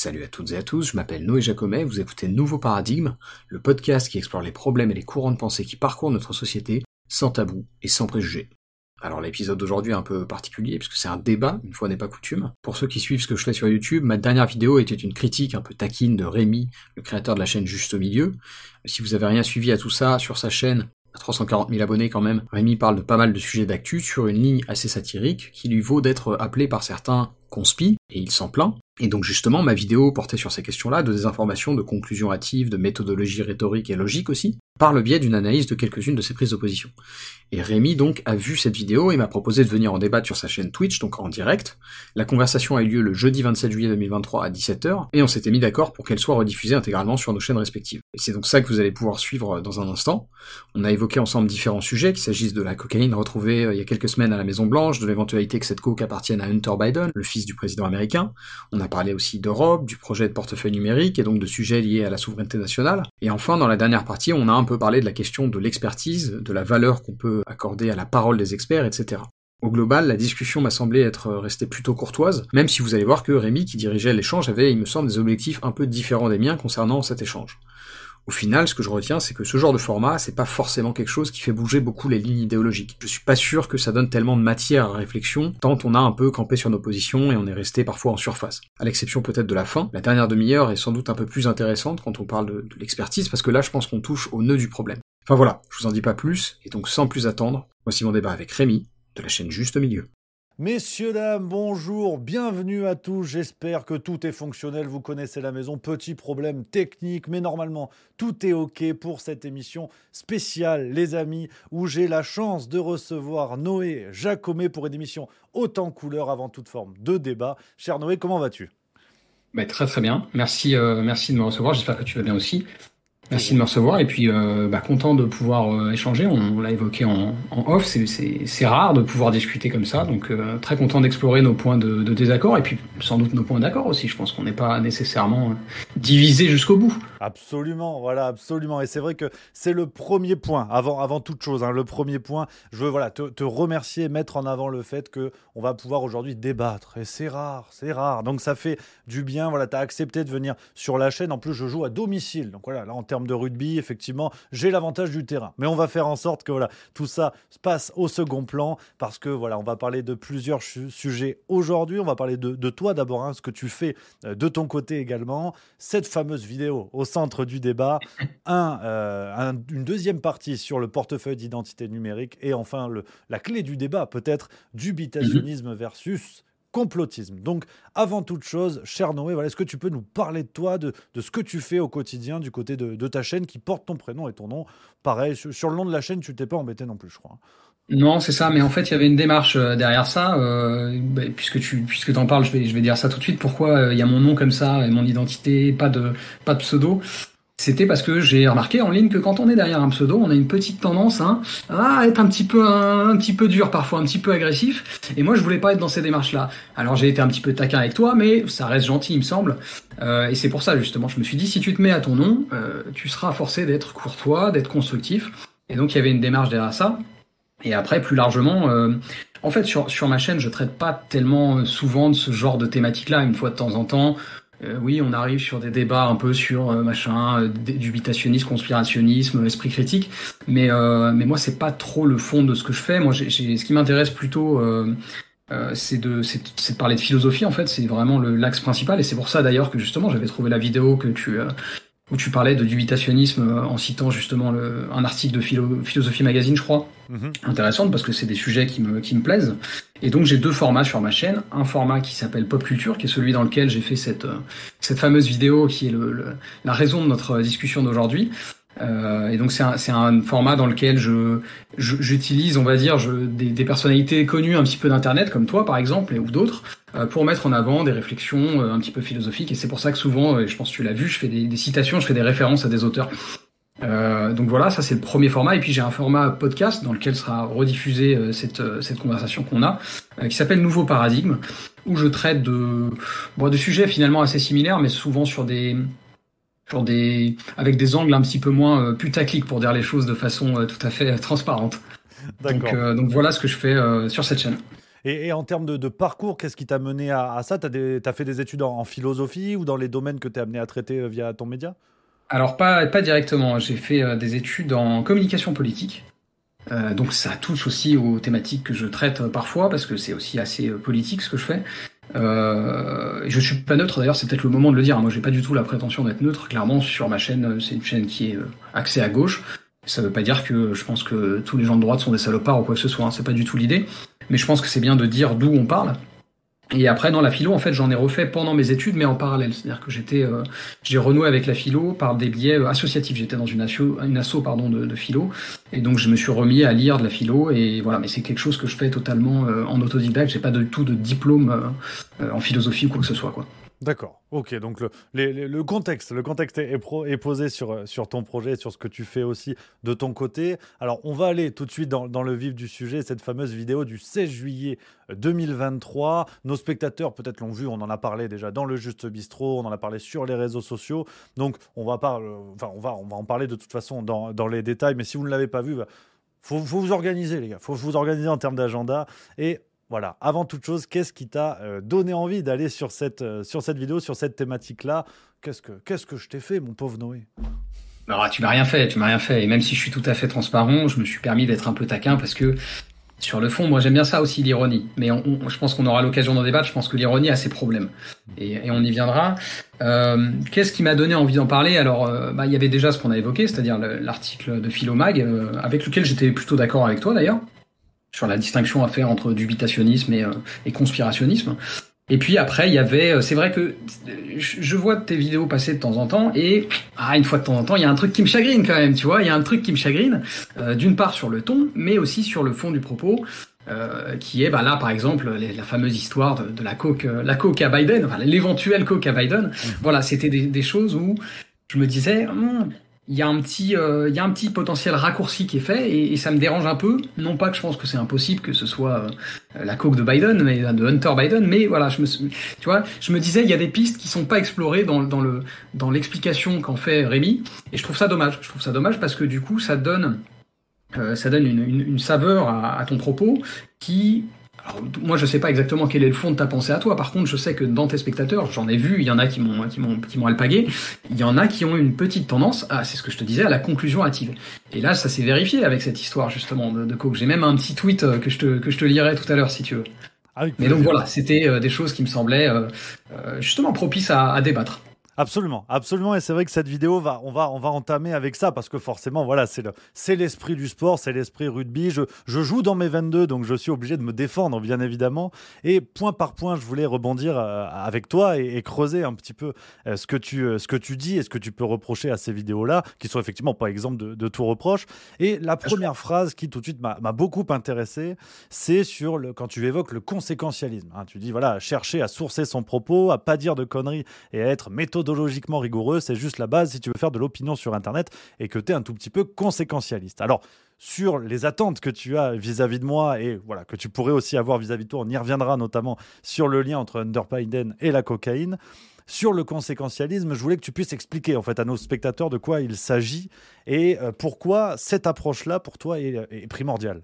Salut à toutes et à tous, je m'appelle Noé Jacomet, vous écoutez Nouveau Paradigme, le podcast qui explore les problèmes et les courants de pensée qui parcourent notre société, sans tabou et sans préjugés. Alors l'épisode d'aujourd'hui est un peu particulier puisque c'est un débat, une fois n'est pas coutume. Pour ceux qui suivent ce que je fais sur YouTube, ma dernière vidéo était une critique un peu taquine de Rémi, le créateur de la chaîne Juste au Milieu. Si vous avez rien suivi à tout ça, sur sa chaîne, à 340 000 abonnés quand même, Rémi parle de pas mal de sujets d'actu sur une ligne assez satirique qui lui vaut d'être appelé par certains conspi, et il s'en plaint. Et donc justement, ma vidéo portait sur ces questions-là, de désinformation, de conclusions hâtives, de méthodologie rhétorique et logique aussi, par le biais d'une analyse de quelques-unes de ses prises d'opposition. Et Rémi donc a vu cette vidéo et m'a proposé de venir en débattre sur sa chaîne Twitch, donc en direct. La conversation a eu lieu le jeudi 27 juillet 2023 à 17h, et on s'était mis d'accord pour qu'elle soit rediffusée intégralement sur nos chaînes respectives. Et c'est donc ça que vous allez pouvoir suivre dans un instant. On a évoqué ensemble différents sujets, qu'il s'agisse de la cocaïne retrouvée euh, il y a quelques semaines à la Maison Blanche, de l'éventualité que cette coke appartienne à Hunter Biden, le fils du président américain. On a parlé aussi d'Europe, du projet de portefeuille numérique et donc de sujets liés à la souveraineté nationale. Et enfin, dans la dernière partie, on a un peu parlé de la question de l'expertise, de la valeur qu'on peut accorder à la parole des experts, etc. Au global, la discussion m'a semblé être restée plutôt courtoise, même si vous allez voir que Rémi, qui dirigeait l'échange, avait, il me semble, des objectifs un peu différents des miens concernant cet échange. Au final, ce que je retiens, c'est que ce genre de format, c'est pas forcément quelque chose qui fait bouger beaucoup les lignes idéologiques. Je suis pas sûr que ça donne tellement de matière à réflexion, tant on a un peu campé sur nos positions et on est resté parfois en surface. À l'exception peut-être de la fin, la dernière demi-heure est sans doute un peu plus intéressante quand on parle de, l'expertise, parce que là, je pense qu'on touche au nœud du problème. Enfin voilà, je vous en dis pas plus, et donc sans plus attendre, voici mon débat avec Rémi, de la chaîne Juste Milieu. Messieurs, dames, bonjour, bienvenue à tous. J'espère que tout est fonctionnel. Vous connaissez la maison. Petit problème technique, mais normalement, tout est OK pour cette émission spéciale, les amis, où j'ai la chance de recevoir Noé Jacomet pour une émission autant couleur avant toute forme de débat. Cher Noé, comment vas-tu? Bah, Très très bien. Merci, euh, merci de me recevoir. J'espère que tu vas bien aussi. Merci de me recevoir et puis euh, bah, content de pouvoir euh, échanger. On, l'a évoqué en, off, c'est rare de pouvoir discuter comme ça, donc euh, très content d'explorer nos points de, désaccord et puis sans doute nos points d'accord aussi. Je pense qu'on n'est pas nécessairement divisé jusqu'au bout. Absolument, voilà, absolument. Et c'est vrai que c'est le premier point, avant, avant toute chose, hein, le premier point. Je veux voilà, te, remercier, mettre en avant le fait que on va pouvoir aujourd'hui débattre. Et c'est rare, c'est rare. Donc ça fait du bien. Voilà, as accepté de venir sur la chaîne. En plus, je joue à domicile. Donc voilà, là, en termes de rugby, effectivement, j'ai l'avantage du terrain. Mais on va faire en sorte que voilà, tout ça se passe au second plan parce que voilà, on va parler de plusieurs sujets aujourd'hui. On va parler de, de toi d'abord, hein, ce que tu fais euh, de ton côté également. Cette fameuse vidéo au centre du débat, un, euh, un, une deuxième partie sur le portefeuille d'identité numérique et enfin le, la clé du débat peut-être dubitationnisme versus complotisme. Donc, avant toute chose, cher Noé, voilà, est-ce que tu peux nous parler de toi, de, de, ce que tu fais au quotidien du côté de, de, ta chaîne qui porte ton prénom et ton nom? Pareil, sur, le nom de la chaîne, tu t'es pas embêté non plus, je crois. Non, c'est ça, mais en fait, il y avait une démarche euh, derrière ça. Euh, bah, puisque tu puisque t'en parles, je vais je vais dire ça tout de suite. Pourquoi euh, il y a mon nom comme ça et mon identité, pas de pas de pseudo c'était parce que j'ai remarqué en ligne que quand on est derrière un pseudo, on a une petite tendance hein, à être un petit peu un, un, petit peu dur parfois, un petit peu agressif. Et moi, je voulais pas être dans ces démarches-là. Alors j'ai été un petit peu taquin avec toi, mais ça reste gentil, il me semble. Euh, et c'est pour ça justement, je me suis dit si tu te mets à ton nom, euh, tu seras forcé d'être courtois, d'être constructif. Et donc il y avait une démarche derrière ça. Et après, plus largement, euh, en fait, sur, sur ma chaîne, je traite pas tellement souvent de ce genre de thématique-là. Une fois de temps en temps, euh, oui, on arrive sur des débats un peu sur euh, machin, euh, dubitationnisme, conspirationnisme, esprit critique, mais euh, mais moi c'est pas trop le fond de ce que je fais. Moi, j'ai, ce qui m'intéresse plutôt, euh, c'est de c'est, de parler de philosophie en fait. C'est vraiment le l'axe principal, et c'est pour ça d'ailleurs que justement j'avais trouvé la vidéo que tu où tu parlais de dubitationnisme en citant justement le, un article de philo, Philosophie Magazine, je crois. Mm-hmm. Intéressante parce que c'est des sujets qui me, qui me plaisent. Et donc j'ai deux formats sur ma chaîne. Un format qui s'appelle Pop Culture, qui est celui dans lequel j'ai fait cette, cette fameuse vidéo qui est le, le, la raison de notre discussion d'aujourd'hui. Euh, et donc c'est un, un, format dans lequel je j'utilise, on va dire, je, des, des, personnalités connues un petit peu d'internet, comme toi par exemple, et, ou d'autres, euh, pour mettre en avant des réflexions euh, un petit peu philosophiques. Et c'est pour ça que souvent, je pense que tu l'as vu, je fais des, des, citations, je fais des références à des auteurs. Euh, donc voilà, ça c'est le premier format. Et puis j'ai un format podcast dans lequel sera rediffusée cette, cette conversation qu'on a, qui s'appelle Nouveau Paradigme, où je traite de, bon, de sujets finalement assez similaires, mais souvent sur des des, avec des angles un petit peu moins euh, putaclic pour dire les choses de façon euh, tout à fait euh, transparente. Donc, donc voilà ce que je fais sur cette chaîne. Et, en termes de, parcours, qu'est-ce qui t'a mené à, ça? Tu as, fait des études en, philosophie ou dans les domaines que tu es amené à traiter via ton média? Alors, pas, pas directement. J'ai fait des études en communication politique. Euh, donc ça touche aussi aux thématiques que je traite parfois, parce que c'est aussi assez politique ce que je fais. Euh, je suis pas neutre d'ailleurs, c'est peut-être le moment de le dire. Moi, j'ai pas du tout la prétention d'être neutre. Clairement, sur ma chaîne, c'est une chaîne qui est axée à gauche. Ça veut pas dire que je pense que tous les gens de droite sont des salopards ou quoi que ce soit. Hein. C'est pas du tout l'idée mais je pense que c'est bien de dire d'où on parle. Et après, dans la philo, en fait, j'en ai refait pendant mes études, mais en parallèle. C'est-à-dire que j'étais, euh, j'ai renoué avec la philo par des biais euh, associatifs. J'étais dans une asso, une asso pardon, de, de, philo, et donc je me suis remis à lire de la philo. Et voilà, mais c'est quelque chose que je fais totalement euh, en autodidacte. J'ai pas du tout de diplôme en philosophie ou quoi que ce soit, quoi. D'accord. Ok. Donc le, contexte, le contexte est, posé sur, ton projet, sur ce que tu fais aussi de ton côté. Alors on va aller tout de suite dans, le vif du sujet, cette fameuse vidéo du 16 juillet 2023. Euh, Nos spectateurs peut-être l'ont vu, on en a parlé déjà dans le Juste Bistrot, on en a parlé sur les réseaux sociaux. Donc on va en parler de toute façon dans, dans les détails. Mais si vous ne l'avez pas vu, bah, faut, faut, vous organiser les gars, faut vous organiser en termes d'agenda et voilà, avant toute chose, qu'est-ce qui t'a euh, donné envie d'aller sur cette, euh, sur cette vidéo, sur cette thématique-là? Qu'est-ce que, qu'est-ce que je t'ai fait, mon pauvre Noé? Alors, tu m'as rien fait, tu m'as rien fait. Et même si je suis tout à fait transparent, je me suis permis d'être un peu taquin parce que sur le fond, moi j'aime bien ça aussi, l'ironie. Mais je pense qu'on aura l'occasion d'en débattre. Je pense que l'ironie a ses problèmes. Et, on y viendra. Euh, qu'est-ce qui m'a donné envie d'en parler? Alors, bah, il y avait déjà ce qu'on a évoqué, c'est-à-dire l'article de Philomag, avec lequel j'étais plutôt d'accord avec toi d'ailleurs sur la distinction à faire entre dubitationnisme et, euh, et conspirationnisme. Et puis après, il y avait, euh, c'est vrai que je vois tes vidéos passer de temps en temps et ah, une fois de temps en temps, il y a un truc qui me chagrine quand même, tu vois, il y a un truc qui me chagrine, euh, d'une part sur le ton, mais aussi sur le fond du propos, euh, qui est bah là par exemple la fameuse histoire de, de, la coke, la coke à Biden, enfin l'éventuelle coke à Biden. Mmh. Voilà, c'était des, des, choses où je me disais, hum, il y a un petit euh, il y a un petit potentiel raccourci qui est fait et, ça me dérange un peu. Non pas que je pense que c'est impossible que ce soit euh, la coque de Biden mais de Hunter Biden mais voilà je me tu vois je me disais il y a des pistes qui sont pas explorées dans, dans le dans l'explication qu'en fait Rémi et je trouve ça dommage. Je trouve ça dommage parce que du coup ça donne euh, ça donne une, une, une saveur à, ton propos qui moi, je sais pas exactement quel est le fond de ta pensée à toi. Par contre, je sais que dans tes spectateurs, j'en ai vu, il y en a qui m'ont, qui m'ont, qui m'ont alpagué. Il y en a qui ont une petite tendance à, c'est ce que je te disais, à la conclusion hâtive. Et là, ça s'est vérifié avec cette histoire, justement, de, de Coke. J'ai même un petit tweet euh, que je te, que je te lirai tout à l'heure, si tu veux. Ah Mais donc voilà, c'était euh, des choses qui me semblaient euh, justement propices à, à débattre. Absolument, absolument. Et c'est vrai que cette vidéo va, on va, on va entamer avec ça parce que forcément, voilà, c'est le, c'est l'esprit du sport, c'est l'esprit rugby. Je, je joue dans mes 22, donc je suis obligé de me défendre, bien évidemment. Et point par point, je voulais rebondir euh, avec toi et, creuser un petit peu euh, ce que tu, euh, ce que tu dis et ce que tu peux reprocher à ces vidéos-là, qui sont effectivement pas exemple de, de tout reproche. Et la première phrase qui tout de suite m'a, beaucoup intéressé, c'est sur le, quand tu évoques le conséquentialisme. Hein. tu dis voilà, chercher à sourcer son propos, à pas dire de conneries et à être méthode méthodologiquement rigoureux, c'est juste la base si tu veux faire de l'opinion sur Internet et que tu es un tout petit peu conséquentialiste. Alors, sur les attentes que tu as vis-à-vis de moi et voilà que tu pourrais aussi avoir vis-à-vis de toi, on y reviendra notamment sur le lien entre Underpiden et la cocaïne. Sur le conséquentialisme, je voulais que tu puisses expliquer en fait à nos spectateurs de quoi il s'agit et euh, pourquoi cette approche-là pour toi est primordiale.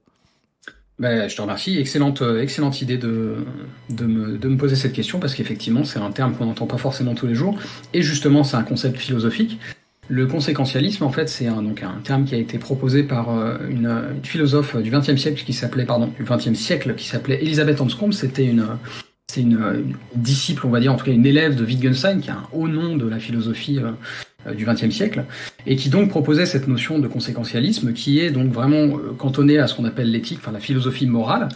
Ben, je te remercie. Excellente, euh, excellente idée de, de, me, de me poser cette question parce qu'effectivement, c'est un terme qu'on n'entend pas forcément tous les jours. Et justement, c'est un concept philosophique. Le conséquentialisme, en fait, c'est un, donc un terme qui a été proposé par euh, une, une philosophe du XXe siècle qui s'appelait, pardon, du XXe siècle qui s'appelait Elisabeth Anscombe. C'était une, c'est une, une, disciple, on va dire, en tout cas une élève de Wittgenstein, qui a un haut nom de la philosophie euh, du XXe siècle, et qui donc proposait cette notion de conséquentialisme qui est donc vraiment euh, cantonnée à ce qu'on appelle l'éthique, enfin la philosophie morale.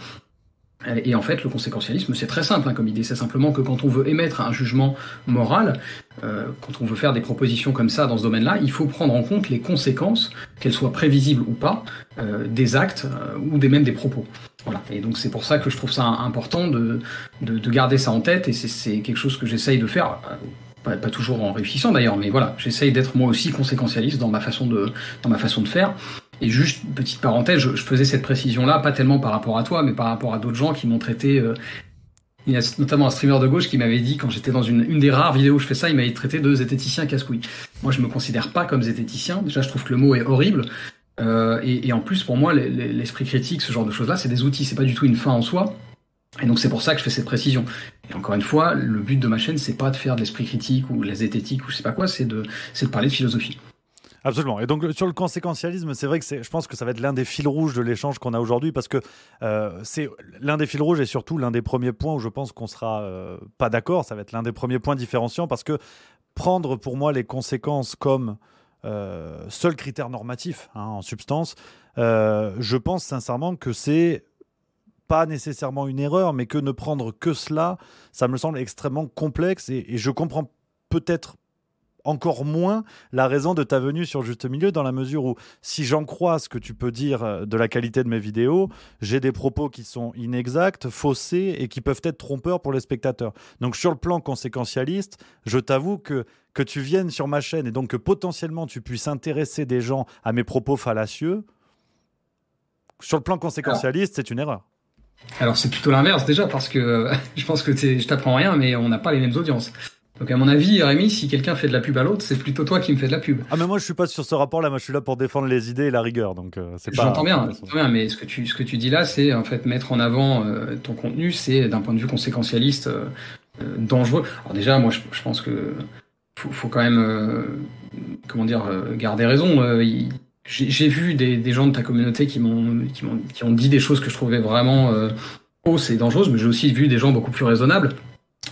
Et en fait, le conséquentialisme, c'est très simple hein, comme idée. C'est simplement que quand on veut émettre un jugement moral, euh, quand on veut faire des propositions comme ça dans ce domaine-là, il faut prendre en compte les conséquences, qu'elles soient prévisibles ou pas, euh, des actes euh, ou des, même des propos. Voilà. Et donc c'est pour ça que je trouve ça important de, de, de garder ça en tête, et c'est quelque chose que j'essaye de faire pas, toujours en réussissant d'ailleurs, mais voilà, j'essaye d'être moi aussi conséquentialiste dans ma façon de, dans ma façon de faire. Et juste, petite parenthèse, je, faisais cette précision-là, pas tellement par rapport à toi, mais par rapport à d'autres gens qui m'ont traité. Euh, il y a notamment un streamer de gauche qui m'avait dit, quand j'étais dans une, une des rares vidéos où je fais ça, il m'avait traité de zététicien casse-couille. Moi, je me considère pas comme zététicien. Déjà, je trouve que le mot est horrible. Euh, et, et, en plus, pour moi, l'esprit critique, ce genre de choses-là, c'est des outils. C'est pas du tout une fin en soi. Et donc c'est pour ça que je fais cette précision. Et encore une fois, le but de ma chaîne, c'est pas de faire de l'esprit critique ou de la zététique ou je sais pas quoi, c'est de, de parler de philosophie. Absolument. Et donc sur le conséquentialisme, c'est vrai que je pense que ça va être l'un des fils rouges de l'échange qu'on a aujourd'hui parce que euh, c'est l'un des fils rouges et surtout l'un des premiers points où je pense qu'on sera euh, pas d'accord. Ça va être l'un des premiers points différenciants parce que prendre pour moi les conséquences comme euh, seul critère normatif hein, en substance, je pense sincèrement que c'est pas nécessairement une erreur, mais que ne prendre que cela, ça me semble extrêmement complexe et, et je comprends peut-être encore moins la raison de ta venue sur Juste Milieu, dans la mesure où, si j'en crois ce que tu peux dire euh, de la qualité de mes vidéos, j'ai des propos qui sont inexacts, faussés et qui peuvent être trompeurs pour les spectateurs. Donc, sur le plan conséquentialiste, je t'avoue que que tu viennes sur ma chaîne et donc que potentiellement tu puisses intéresser des gens à mes propos fallacieux, sur le plan conséquentialiste, c'est une erreur. Alors c'est plutôt l'inverse déjà parce que je pense que je t'apprends rien mais on n'a pas les mêmes audiences. Donc à mon avis, Rémi, si quelqu'un fait de la pub à l'autre, c'est plutôt toi qui me fais de la pub. Ah mais moi je suis pas sur ce rapport-là, moi je suis là pour défendre les idées et la rigueur, donc euh, c'est pas. J'entends bien, bien, mais ce que tu ce que tu dis là, c'est en fait mettre en avant euh, ton contenu, c'est d'un point de vue conséquentialiste euh, dangereux. Alors déjà, moi je, pense que faut, faut quand même comment dire garder raison. J'ai vu des, gens de ta communauté qui m'ont qui ont dit des choses que je trouvais vraiment fausses et dangereuses, mais j'ai aussi vu des gens beaucoup plus raisonnables.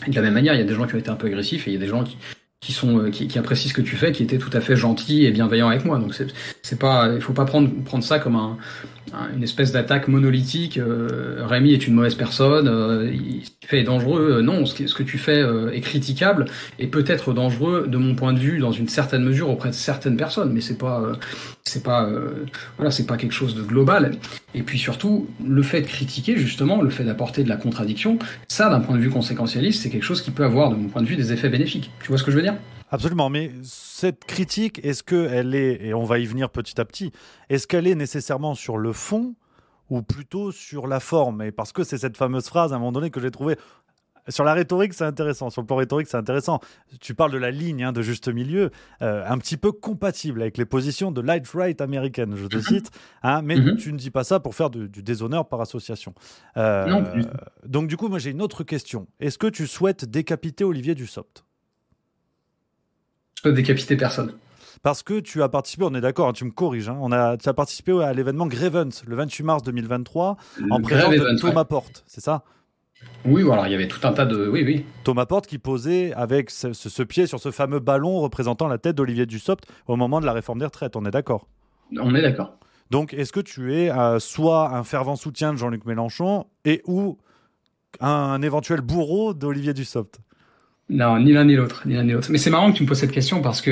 De la même manière, il y a des gens qui ont été un peu agressifs et il y a des gens qui, qui sont euh, qui, apprécient ce que tu fais, qui étaient tout à fait gentils et bienveillants avec moi. Donc c'est pas, il faut pas prendre prendre ça comme un, une espèce d'attaque monolithique. Euh, Rémi est une mauvaise personne, euh, ce qu'il fait est dangereux. Euh, non, ce que, ce que tu fais euh, est critiquable et peut-être dangereux de mon point de vue dans une certaine mesure auprès de certaines personnes, mais c'est pas c'est pas voilà c'est pas quelque chose de global. Et puis surtout le fait de critiquer justement, le fait d'apporter de la contradiction, ça d'un point de vue conséquentialiste, c'est quelque chose qui peut avoir de mon point de vue des effets bénéfiques. Tu vois ce que je veux dire? Absolument, mais cette critique, est-ce qu'elle est, et on va y venir petit à petit, est-ce qu'elle est nécessairement sur le fond ou plutôt sur la forme? Et parce que c'est cette fameuse phrase à un moment donné que j'ai trouvée sur la rhétorique, c'est intéressant. Sur le plan rhétorique, c'est intéressant. Tu parles de la ligne hein, de juste milieu, euh, un petit peu compatible avec les positions de light right américaine, je te cite. Hein, mais mhm. tu ne dis pas ça pour faire du, déshonneur par association. Euh, non, donc, du coup, moi, j'ai une autre question. Est-ce que tu souhaites décapiter Olivier Dussopt? Peux décapiter personne. Parce que tu as participé, on est d'accord, hein, tu me corriges, hein, on a, tu as participé à l'événement Grevens le 28 mars 2023 en présence de Thomas Porte, c'est ça? Oui, voilà, il y avait tout un tas de. Oui, oui. Thomas Porte qui posait avec ce, pied sur ce fameux ballon représentant la tête d'Olivier Dussopt au moment de la réforme des retraites, on est d'accord? On est d'accord. Donc, est-ce que tu es euh, soit un fervent soutien de Jean-Luc Mélenchon et ou un éventuel bourreau d'Olivier Dussopt? Non, ni l'un ni l'autre, ni l'un ni l'autre. Mais c'est marrant que tu me poses cette question parce que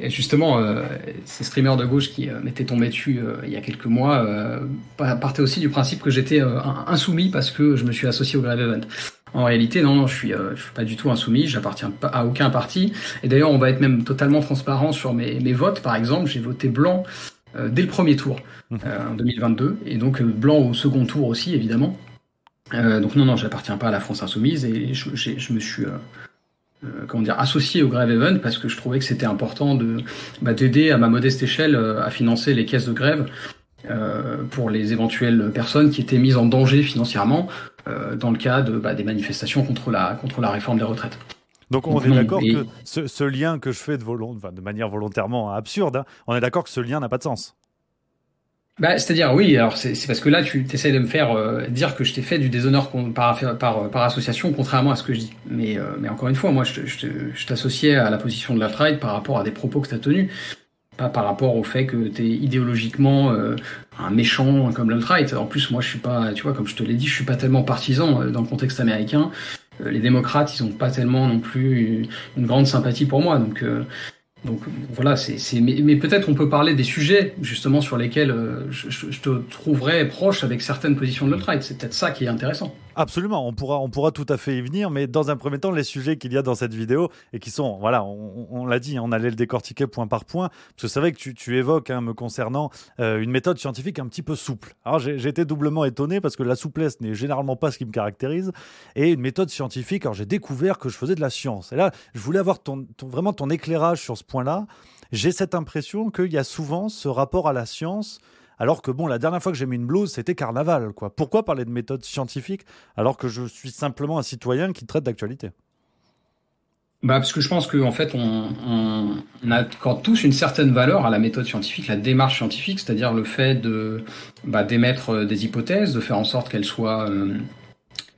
euh, justement, euh, ces streamers de gauche qui euh, m'étaient tombés dessus il y a quelques mois partaient aussi du principe que j'étais insoumis parce que je me suis associé au Grave Event. En réalité, non, je suis, je suis pas du tout insoumis, j'appartiens à aucun parti. Et d'ailleurs, on va être même totalement transparent sur mes, mes votes. Par exemple, j'ai voté blanc dès le premier tour mmh. en 2022, et donc blanc au second tour aussi, évidemment. Euh, donc non, non, j'appartiens pas à la France insoumise et je, je me suis euh, euh, comment dire associé au Grève Event parce que je trouvais que c'était important de bah, d'aider à ma modeste échelle à financer les caisses de grève pour les éventuelles personnes qui étaient mises en danger financièrement dans le cas de bah, des manifestations contre la contre la réforme des retraites. Donc on est d'accord que ce, ce, lien que je fais de, volont, enfin, de manière volontairement absurde, hein, on est d'accord que ce lien n'a pas de sens. Bah, c'est-à-dire, oui, alors c'est parce que là, tu essayes de me faire euh, dire que je t'ai fait du déshonneur par, par, par, association, contrairement à ce que je dis. Mais, euh, mais encore une fois, moi, je, je, t'associais à la position de la trade par rapport à des propos que tu as tenus, pas par rapport au fait que tu es idéologiquement euh, un méchant comme l'alt-right. En plus, moi, je suis pas, tu vois, comme je te l'ai dit, je suis pas tellement partisan dans le contexte américain. les démocrates, ils ont pas tellement non plus une, grande sympathie pour moi, donc donc voilà, c'est, mais, peut-être on peut parler des sujets justement sur lesquels euh, je, te trouverais proche avec certaines positions de l'alt-right. C'est peut-être ça qui est intéressant. Absolument, on pourra, on pourra tout à fait y venir, mais dans un premier temps, les sujets qu'il y a dans cette vidéo et qui sont, voilà, on, l'a dit, on allait le décortiquer point par point, parce que c'est vrai que tu, évoques, hein, me concernant, euh, une méthode scientifique un petit peu souple. Alors j'ai été doublement étonné parce que la souplesse n'est généralement pas ce qui me caractérise, et une méthode scientifique, alors j'ai découvert que je faisais de la science. Et là, je voulais avoir vraiment ton éclairage sur ce point-là. J'ai cette impression qu'il y a souvent ce rapport à la science alors que bon, la dernière fois que j'ai mis une blouse, c'était carnaval, quoi. Pourquoi parler de méthode scientifique alors que je suis simplement un citoyen qui traite d'actualité? Bah, parce que je pense qu'en en fait, on, accorde tous une certaine valeur à la méthode scientifique, la démarche scientifique, c'est-à-dire le fait de bah, d'émettre euh, des hypothèses, de faire en sorte qu'elles soient, euh,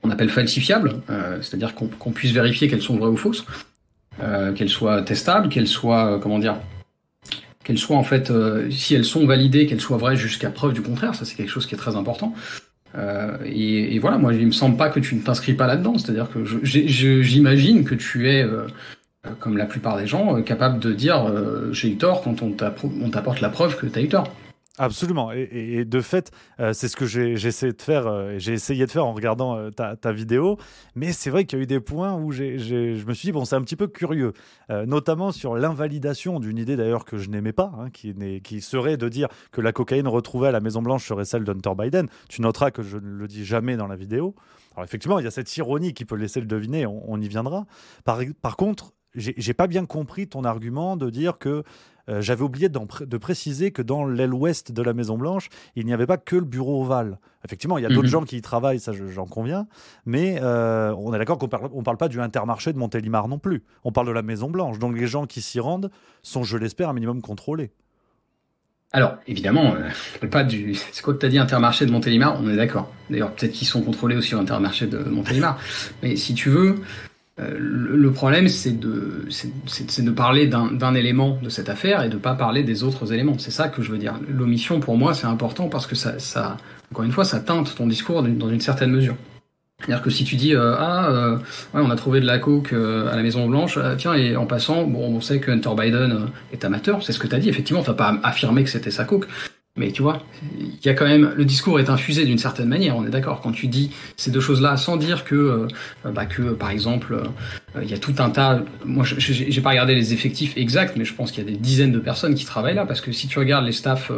on appelle falsifiables, euh, c'est-à-dire qu'on puisse vérifier qu'elles sont vraies ou fausses, qu'elles soient testables, qu'elles soient, comment dire, qu'elles soient en fait, si elles sont validées, qu'elles soient vraies jusqu'à preuve du contraire. Ça, c'est quelque chose qui est très important. Euh, et, et, voilà, moi, il me semble pas que tu ne t'inscris pas là-dedans. C'est-à-dire que j'imagine que tu es, euh, comme la plupart des gens, euh, capable de dire j'ai eu tort quand on t'apporte la preuve que tu as eu tort. Absolument. Et, de fait, euh, c'est ce que j'ai essayé de faire. Euh, j'ai essayé de faire en regardant euh, ta, vidéo. Mais c'est vrai qu'il y a eu des points où je me suis dit bon, c'est un petit peu curieux, notamment sur l'invalidation d'une idée d'ailleurs que je n'aimais pas, hein, qui, serait de dire que la cocaïne retrouvée à la Maison Blanche serait celle d'Hunter Biden. Tu noteras que je ne le dis jamais dans la vidéo. Alors effectivement, il y a cette ironie qui peut laisser le deviner. On, y viendra. Par, par contre, j'ai pas bien compris ton argument de dire que euh, j'avais oublié de préciser que dans l'aile ouest de la Maison Blanche, il n'y avait pas que le bureau ovale. Effectivement, il y a d'autres mhm. gens qui y travaillent, ça j'en conviens, mais euh, on est d'accord qu'on parle, on parle pas du intermarché de Montélimar non plus. On parle de la Maison Blanche. Donc les gens qui s'y rendent sont, je l'espère, un minimum contrôlés. Alors, évidemment, euh, pas du. C'est quoi que tu as dit, Intermarché de Montélimar? On est d'accord. D'ailleurs, peut-être qu'ils sont contrôlés aussi au Intermarché de Montélimar. Mais si tu veux, euh, le problème, c'est de, c'est de parler d'un élément de cette affaire et de pas parler des autres éléments. C'est ça que je veux dire. L'omission, pour moi, c'est important parce que ça, ça, encore une fois, ça teinte ton discours dans une certaine mesure. C'est-à-dire que si tu dis euh, ah euh, ouais, on a trouvé de la coke à la Maison Blanche, tiens et en passant bon on sait que Hunter Biden est amateur, c'est ce que tu as dit effectivement, t'as pas affirmé que c'était sa coke, mais tu vois, il y a quand même le discours est infusé d'une certaine manière. On est d'accord quand tu dis ces deux choses-là, sans dire que, euh, bah, que par exemple, euh, il y a tout un tas. Moi, j'ai pas regardé les effectifs exacts, mais je pense qu'il y a des dizaines de personnes qui travaillent là, parce que si tu regardes les staffs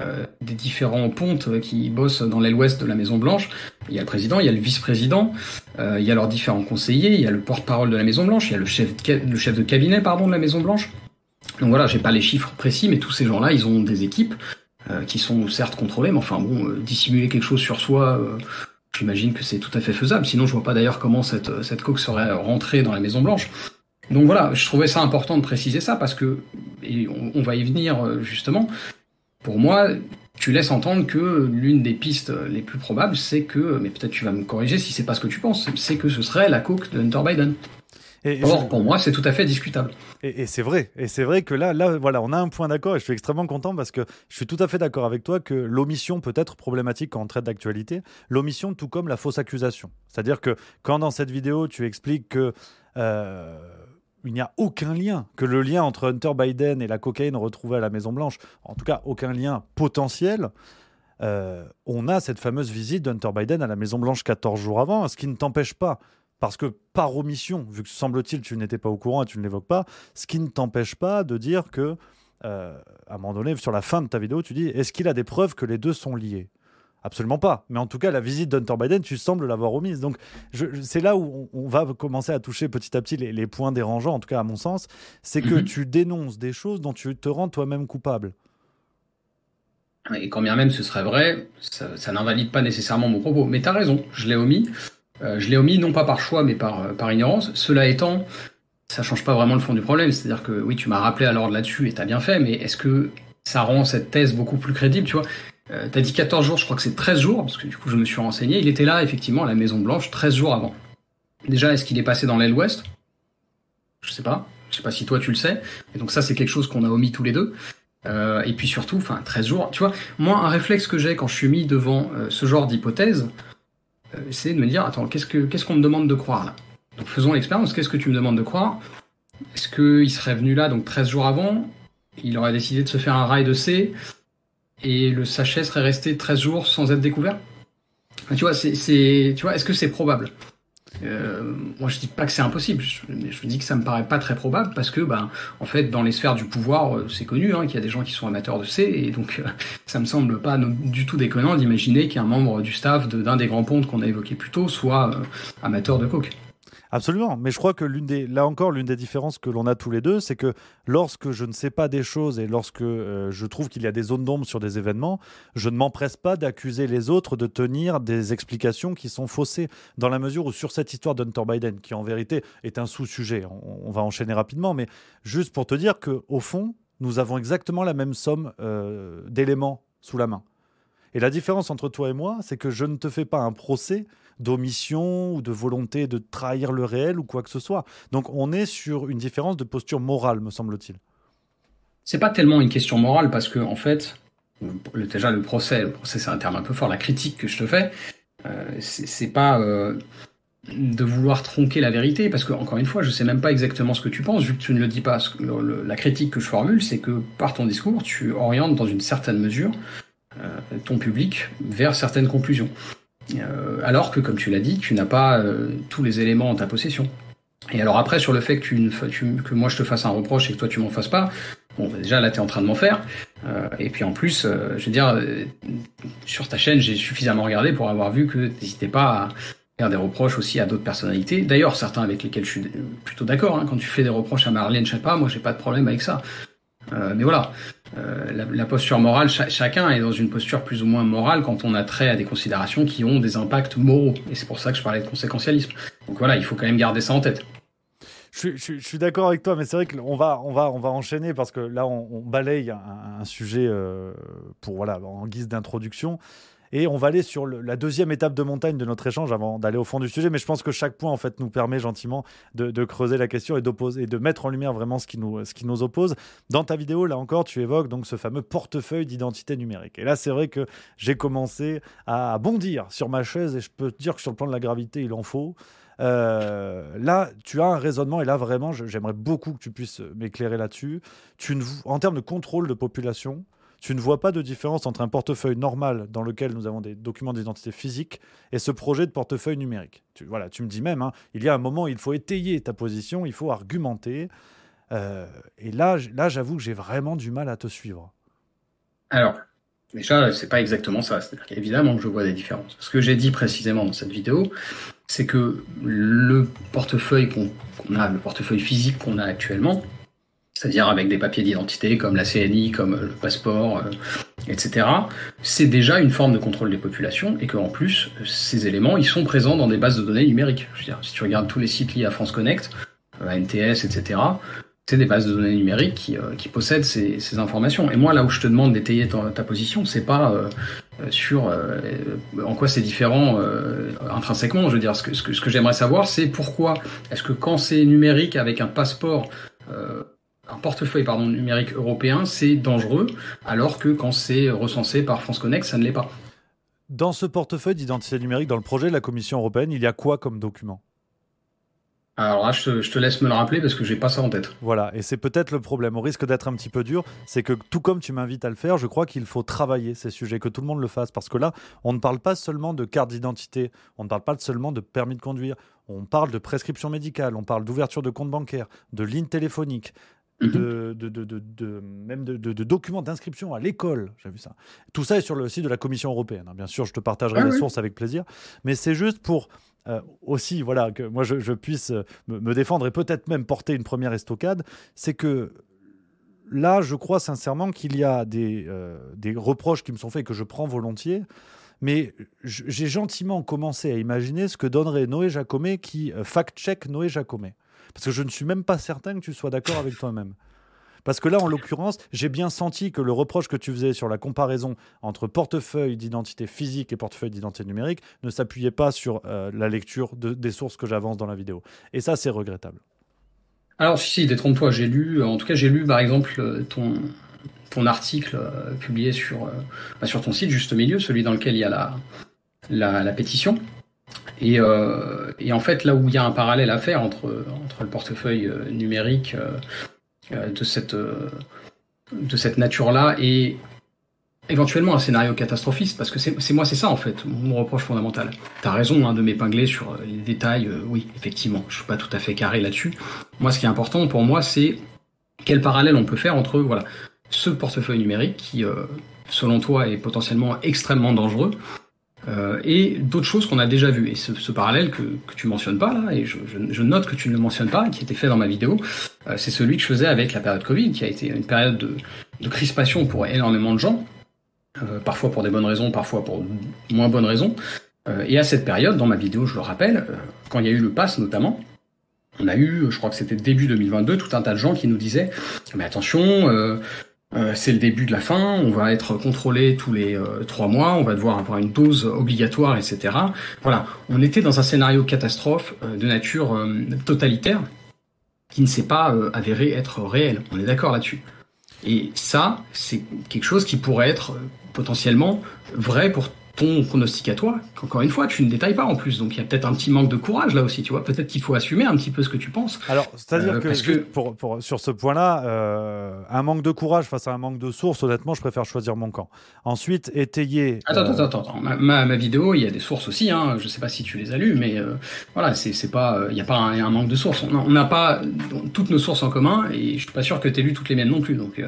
euh, des différents pontes qui bossent dans l'aile ouest de la Maison Blanche, il y a le président, il y a le vice-président, il y a leurs différents conseillers, il y a le porte-parole de la Maison Blanche, il y a le chef, le chef de cabinet pardon de la Maison Blanche. Donc voilà, j'ai pas les chiffres précis, mais tous ces gens-là, ils ont des équipes euh, qui sont certes contrôlés, mais enfin bon, euh, dissimuler quelque chose sur soi, euh, j'imagine que c'est tout à fait faisable. Sinon, je vois pas d'ailleurs comment cette, cette coque serait rentrée dans la Maison Blanche. Donc voilà, je trouvais ça important de préciser ça parce que, et on, va y venir justement, pour moi, tu laisses entendre que l'une des pistes les plus probables, c'est que, mais peut-être tu vas me corriger si c'est pas ce que tu penses, c'est que ce serait la coque de Hunter Biden. Or, pour moi, c'est tout à fait discutable. Et, c'est vrai. Et c'est vrai que là, là, voilà, on a un point d'accord et je suis extrêmement content parce que je suis tout à fait d'accord avec toi que l'omission peut être problématique quand on traite d'actualité. L'omission, tout comme la fausse accusation. C'est-à-dire que quand dans cette vidéo, tu expliques que. Euh, il n'y a aucun lien, que le lien entre Hunter Biden et la cocaïne retrouvée à la Maison Blanche, en tout cas aucun lien potentiel, euh, on a cette fameuse visite d'Hunter Biden à la Maison Blanche 14 jours avant, ce qui ne t'empêche pas parce que par omission, vu que semble-t-il tu n'étais pas au courant et tu ne l'évoques pas, ce qui ne t'empêche pas de dire que, euh, à un moment donné, sur la fin de ta vidéo, tu dis est-ce qu'il a des preuves que les deux sont liés? Absolument pas. Mais en tout cas, la visite d'Hunter Biden, tu sembles l'avoir omise. Donc, c'est là où on, va commencer à toucher petit à petit les, points dérangeants, en tout cas à mon sens. C'est que mhm. tu dénonces des choses dont tu te rends toi-même coupable. Et quand bien même ce serait vrai, ça, ça n'invalide pas nécessairement mon propos. Mais tu as raison, je l'ai omis. Euh, je l'ai omis non pas par choix mais par, euh, par ignorance. Cela étant, ça change pas vraiment le fond du problème. C'est-à-dire que oui, tu m'as rappelé à l'ordre là-dessus et t'as bien fait, mais est-ce que ça rend cette thèse beaucoup plus crédible, tu vois? Euh, T'as dit 14 jours, je crois que c'est 13 jours, parce que du coup je me suis renseigné. Il était là effectivement à la Maison Blanche 13 jours avant. Déjà, est-ce qu'il est passé dans l'aile ouest? Je sais pas. Je sais pas si toi tu le sais. Et donc ça c'est quelque chose qu'on a omis tous les deux. Euh, et puis surtout, enfin 13 jours, tu vois, moi un réflexe que j'ai quand je suis mis devant ce genre d'hypothèse, euh, essayer de me dire, attends, qu'est-ce qu'on qu'est-ce qu'on me demande de croire là? Donc faisons l'expérience, qu'est-ce que tu me demandes de croire? Est-ce qu'il serait venu là donc 13 jours avant? Il aurait décidé de se faire un rail de C et le sachet serait resté 13 jours sans être découvert? Tu vois, c'est, tu vois, est-ce que c'est probable? Euh, moi, je dis pas que c'est impossible, je dis que ça me paraît pas très probable parce que, ben, en fait, dans les sphères du pouvoir, euh, c'est connu hein, qu'il y a des gens qui sont amateurs de C, et donc euh, ça me semble pas du tout déconnant d'imaginer qu'un membre du staff d'un des grands pontes qu'on a évoqué plus tôt soit amateur de coke. Absolument, mais je crois que l'une là encore, l'une des différences que l'on a tous les deux, c'est que lorsque je ne sais pas des choses et lorsque euh, je trouve qu'il y a des zones d'ombre sur des événements, je ne m'empresse pas d'accuser les autres de tenir des explications qui sont faussées, dans la mesure où sur cette histoire d'Hunter Biden, qui en vérité est un sous-sujet, on, va enchaîner rapidement, mais juste pour te dire que au fond, nous avons exactement la même somme euh, d'éléments sous la main. Et la différence entre toi et moi, c'est que je ne te fais pas un procès d'omission ou de volonté de trahir le réel ou quoi que ce soit. Donc on est sur une différence de posture morale, me semble-t-il. C'est pas tellement une question morale parce que en fait, déjà le procès, le procès c'est un terme un peu fort, la critique que je te fais, euh, c'est pas euh, de vouloir tronquer la vérité parce que encore une fois, je sais même pas exactement ce que tu penses vu que tu ne le dis pas. la critique que je formule, c'est que par ton discours, tu orientes dans une certaine mesure euh, ton public vers certaines conclusions. Euh, alors que, comme tu l'as dit, tu n'as pas euh, tous les éléments en ta possession. Et alors après, sur le fait que, tu, que moi je te fasse un reproche et que toi tu m'en fasses pas, bon, bah, déjà là tu en train de m'en faire. Euh, et puis en plus, je veux dire, sur ta chaîne, j'ai suffisamment regardé pour avoir vu que n'hésitais pas à faire des reproches aussi à d'autres personnalités. D'ailleurs, certains avec lesquels je suis plutôt d'accord. Hein, quand tu fais des reproches à Marlène pas moi j'ai pas de problème avec ça. Euh, mais voilà, euh, la, posture morale, chacun est dans une posture plus ou moins morale quand on a trait à des considérations qui ont des impacts moraux. Et c'est pour ça que je parlais de conséquentialisme. Donc voilà, il faut quand même garder ça en tête. Je, suis d'accord avec toi, mais c'est vrai qu'on va, on va, on va enchaîner parce que là, on, balaye un, sujet euh, pour voilà en guise d'introduction. Et on va aller sur la deuxième étape de montagne de notre échange avant d'aller au fond du sujet. Mais je pense que chaque point en fait nous permet gentiment de, creuser la question et, et de mettre en lumière vraiment ce qui, nous, ce qui nous oppose. Dans ta vidéo, là encore, tu évoques donc ce fameux portefeuille d'identité numérique. Et là, c'est vrai que j'ai commencé à bondir sur ma chaise et je peux te dire que sur le plan de la gravité, il en faut. Euh, là, tu as un raisonnement, et là, vraiment, j'aimerais beaucoup que tu puisses m'éclairer là-dessus. En termes de contrôle de population, tu ne vois pas de différence entre un portefeuille normal dans lequel nous avons des documents d'identité physique et ce projet de portefeuille numérique. Tu, voilà, tu me dis même, hein, il y a un moment, il faut étayer ta position, il faut argumenter. Euh, et là, là j'avoue que j'ai vraiment du mal à te suivre. Alors, déjà, c'est pas exactement ça. C'est-à-dire qu'évidemment que je vois des différences. Ce que j'ai dit précisément dans cette vidéo, c'est que le portefeuille qu'on a, le portefeuille physique qu'on a actuellement, c'est-à-dire avec des papiers d'identité comme la CNI, comme le passeport, euh, etc. C'est déjà une forme de contrôle des populations et qu'en plus, ces éléments, ils sont présents dans des bases de données numériques. Je veux dire, si tu regardes tous les sites liés à France Connect, à euh, NTS, etc., c'est des bases de données numériques qui, euh, qui possèdent ces, ces, informations. Et moi, là où je te demande d'étayer ta, position, c'est pas sur en quoi c'est différent intrinsèquement. Je veux dire, ce que, ce que, ce que j'aimerais savoir, c'est pourquoi est-ce que quand c'est numérique avec un passeport un portefeuille pardon, numérique européen, c'est dangereux, alors que quand c'est recensé par France Connect, ça ne l'est pas. Dans ce portefeuille d'identité numérique, dans le projet de la Commission européenne, il y a quoi comme document? Alors là, je te, laisse me le rappeler parce que j'ai pas ça en tête. Voilà, et c'est peut-être le problème. Au risque d'être un petit peu dur, c'est que tout comme tu m'invites à le faire, je crois qu'il faut travailler ces sujets, que tout le monde le fasse. Parce que là, on ne parle pas seulement de carte d'identité, on ne parle pas seulement de permis de conduire, on parle de prescription médicale, on parle d'ouverture de compte bancaire, de ligne téléphonique. De, de, de, de, même de, documents d'inscription à l'école. J'ai vu ça. Tout ça est sur le site de la Commission européenne. Hein. Bien sûr, je te partagerai les sources avec plaisir. Mais c'est juste pour euh, aussi, voilà, que moi je, puisse euh, me, défendre et peut-être même porter une première estocade. C'est que là, je crois sincèrement qu'il y a des, euh, des reproches qui me sont faits que je prends volontiers. Mais j'ai gentiment commencé à imaginer ce que donnerait Noé Jacomet qui fact-check Noé Jacomet. Parce que je ne suis même pas certain que tu sois d'accord avec toi-même. Parce que là, en l'occurrence, j'ai bien senti que le reproche que tu faisais sur la comparaison entre portefeuille d'identité physique et portefeuille d'identité numérique ne s'appuyait pas sur euh, la lecture des sources que j'avance dans la vidéo. Et ça, c'est regrettable. Alors, si, si détrompe-toi, j'ai lu, en tout cas, j'ai lu par exemple euh, ton, ton article euh, publié sur, bah, sur ton site, juste au milieu, celui dans lequel il y a la, la pétition. Et, euh, et, en fait, là où il y a un parallèle à faire entre, entre le portefeuille euh, numérique euh, de cette, de cette nature-là et éventuellement un scénario catastrophiste, parce que c'est moi, c'est ça en fait, mon reproche fondamental. T'as raison hein, de m'épingler sur les détails, oui, effectivement, je suis pas tout à fait carré là-dessus. Moi, ce qui est important pour moi, c'est quel parallèle on peut faire entre voilà ce portefeuille numérique qui, selon toi, est potentiellement extrêmement dangereux, euh, et d'autres choses qu'on a déjà vues. Et ce, ce parallèle que, que tu mentionnes pas là, et je, je, je, note que tu ne le mentionnes pas, qui était fait dans ma vidéo, euh, c'est celui que je faisais avec la période Covid, qui a été une période de, de crispation pour énormément de gens, euh, parfois pour des bonnes raisons, parfois pour moins bonnes raisons. Euh, et à cette période, dans ma vidéo, je le rappelle, euh, quand il y a eu le pass notamment, on a eu, je crois que c'était début 2022, tout un tas de gens qui nous disaient, mais attention, euh, euh, c'est le début de la fin, on va être contrôlé tous les euh, trois mois, on va devoir avoir une dose obligatoire, etc. Voilà, on était dans un scénario catastrophe euh, de nature totalitaire qui ne s'est pas avéré être réel. On est d'accord là-dessus. Et ça, c'est quelque chose qui pourrait être potentiellement vrai pour ton pronostic à toi, qu'encore une fois, tu ne détailles pas en plus. Donc il y a peut-être un petit manque de courage là aussi, tu vois. Peut-être qu'il faut assumer un petit peu ce que tu penses. Alors, c'est-à-dire euh, que, que... Pour, pour, sur ce point-là, euh, un manque de courage face à un manque de sources, honnêtement, je préfère choisir mon camp. Ensuite, étayer. Attends, euh... attends, attends. Ma, ma, ma, vidéo, il y a des sources aussi. Hein. Je sais pas si tu les as lues, mais voilà, c'est pas, il n'y a pas un, un, manque de sources. On n'a pas toutes nos sources en commun, et je suis pas sûr que tu aies lu toutes les miennes non plus. Donc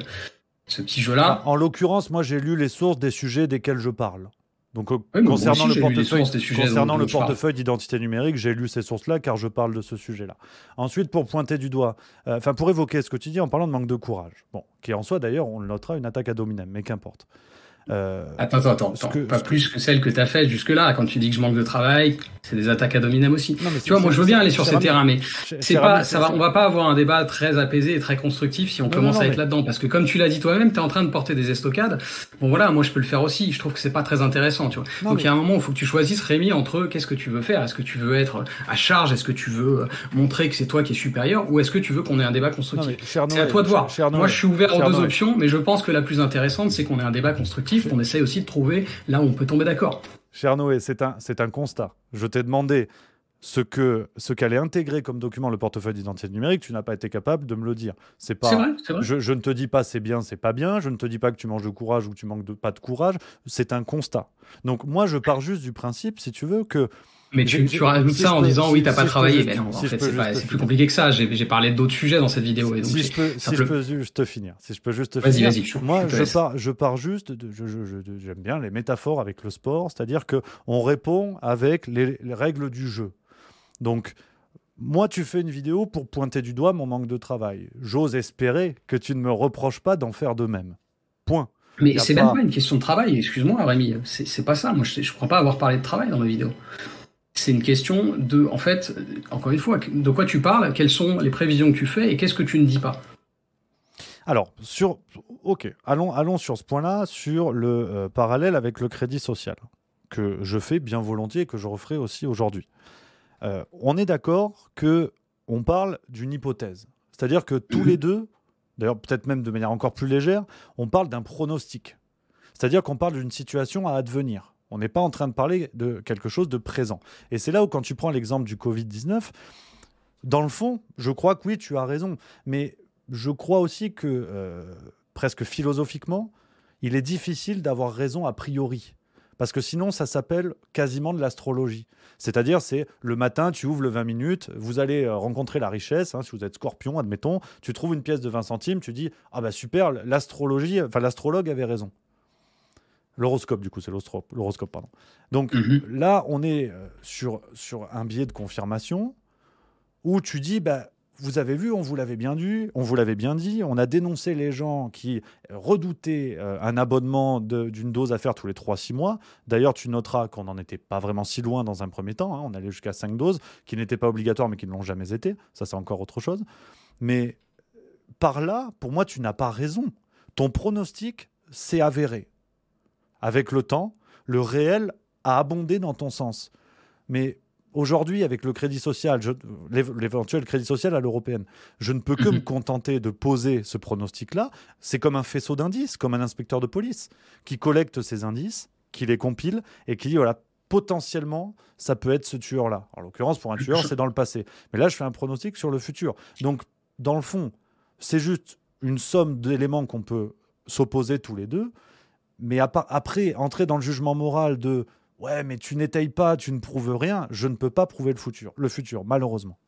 ce petit jeu-là. En l'occurrence, moi, j'ai lu les sources des sujets desquels je parle. Donc, oui, concernant le portefeuille, concernant le portefeuille d'identité numérique, j'ai lu ces sources-là car je parle de ce sujet-là. Ensuite, pour pointer du doigt, enfin, euh, pour évoquer ce que tu dis en parlant de manque de courage, bon, qui en soi d'ailleurs, on le notera, une attaque à dominem, mais qu'importe. Euh, attends, attends, attends. Que, pas plus que celle que tu as faite jusque-là. Quand tu dis que je manque de travail, c'est des attaques à dominem aussi. Non, tu vois, moi, je veux bien aller sur ces terrains, mais c'est pas, ça va, on va pas avoir un débat très apaisé et très constructif si on non, commence non, à être mais... là-dedans. Parce que comme tu l'as dit toi-même, tu es en train de porter des estocades. Bon, voilà, moi, je peux le faire aussi. Je trouve que c'est pas très intéressant, tu vois. Donc, mais... il y a un moment où il faut que tu choisisses, Rémi, entre qu'est-ce que tu veux faire? Est-ce que tu veux être à charge? Est-ce que tu veux montrer que c'est toi qui es supérieur? Ou est-ce que tu veux qu'on ait un débat constructif? C'est à toi de voir. Moi, je suis ouvert aux deux options, mais je pense que la plus intéressante, c'est qu'on ait un débat constructif, qu'on essaye aussi de trouver là où on peut tomber d'accord. Cher Noé, c'est un, c'est un constat. Je t'ai demandé ce que ce qu'allait intégrer comme document le portefeuille d'identité numérique, tu n'as pas été capable de me le dire. C'est pas. Vrai, vrai. Je, je, ne te dis pas c'est bien, c'est pas bien. Je ne te dis pas que tu manges de courage ou que tu manques de, pas de courage. C'est un constat. Donc moi, je pars juste du principe, si tu veux, que mais tu, tu rajoutes si ça en peux, disant si, oui, t'as si pas travaillé. Mais non, en fait, c'est plus compliqué que ça. J'ai parlé d'autres sujets dans cette vidéo. Et donc si je peux, si je peux juste finir, si je peux juste vas finir. Vas-y, vas-y. Moi, je, je pars, je pars juste. J'aime bien les métaphores avec le sport, c'est-à-dire que on répond avec les, les règles du jeu. Donc, moi, tu fais une vidéo pour pointer du doigt mon manque de travail. J'ose espérer que tu ne me reproches pas d'en faire de même. Point. Mais c'est pas... même pas une question de travail, excuse-moi Rémi, c'est pas ça. Moi, je, je crois pas avoir parlé de travail dans ma vidéo c'est une question de, en fait, encore une fois, de quoi tu parles, quelles sont les prévisions que tu fais et qu'est-ce que tu ne dis pas. Alors, sur, ok, allons, allons sur ce point-là, sur le euh, parallèle avec le crédit social, que je fais bien volontiers et que je referai aussi aujourd'hui. Euh, on est d'accord que on parle d'une hypothèse, c'est-à-dire que tous les deux, d'ailleurs peut-être même de manière encore plus légère, on parle d'un pronostic, c'est-à-dire qu'on parle d'une situation à advenir. On n'est pas en train de parler de quelque chose de présent. Et c'est là où, quand tu prends l'exemple du Covid-19, dans le fond, je crois que oui, tu as raison. Mais je crois aussi que, euh, presque philosophiquement, il est difficile d'avoir raison a priori. Parce que sinon, ça s'appelle quasiment de l'astrologie. C'est-à-dire, c'est le matin, tu ouvres le 20 minutes, vous allez rencontrer la richesse. Hein, si vous êtes scorpion, admettons, tu trouves une pièce de 20 centimes, tu dis Ah bah super, l'astrologie, enfin l'astrologue avait raison. L'horoscope, du coup, c'est l'horoscope, pardon. Donc -hmm. là, on est sur, sur un biais de confirmation où tu dis, bah, vous avez vu, on vous l'avait bien dit, on vous l'avait bien dit, on a dénoncé les gens qui redoutaient euh, un abonnement d'une dose à faire tous les 3-6 mois. D'ailleurs, tu noteras qu'on n'en était pas vraiment si loin dans un premier temps, hein, on allait jusqu'à 5 doses, qui n'étaient pas obligatoires mais qui ne l'ont jamais été, ça c'est encore autre chose. Mais par là, pour moi, tu n'as pas raison. Ton pronostic s'est avéré avec le temps, le réel a abondé dans ton sens. Mais aujourd'hui, avec le crédit social, l'éventuel crédit social à l'européenne, je ne peux que mmh. me contenter de poser ce pronostic-là. C'est comme un faisceau d'indices, comme un inspecteur de police qui collecte ces indices, qui les compile et qui dit voilà, potentiellement, ça peut être ce tueur-là. En l'occurrence, pour un tueur, c'est dans le passé. Mais là, je fais un pronostic sur le futur. Donc, dans le fond, c'est juste une somme d'éléments qu'on peut s'opposer tous les deux. Mais après, entrer dans le jugement moral de ouais, mais tu n'étayes pas, tu ne prouves rien, je ne peux pas prouver le futur, le futur malheureusement.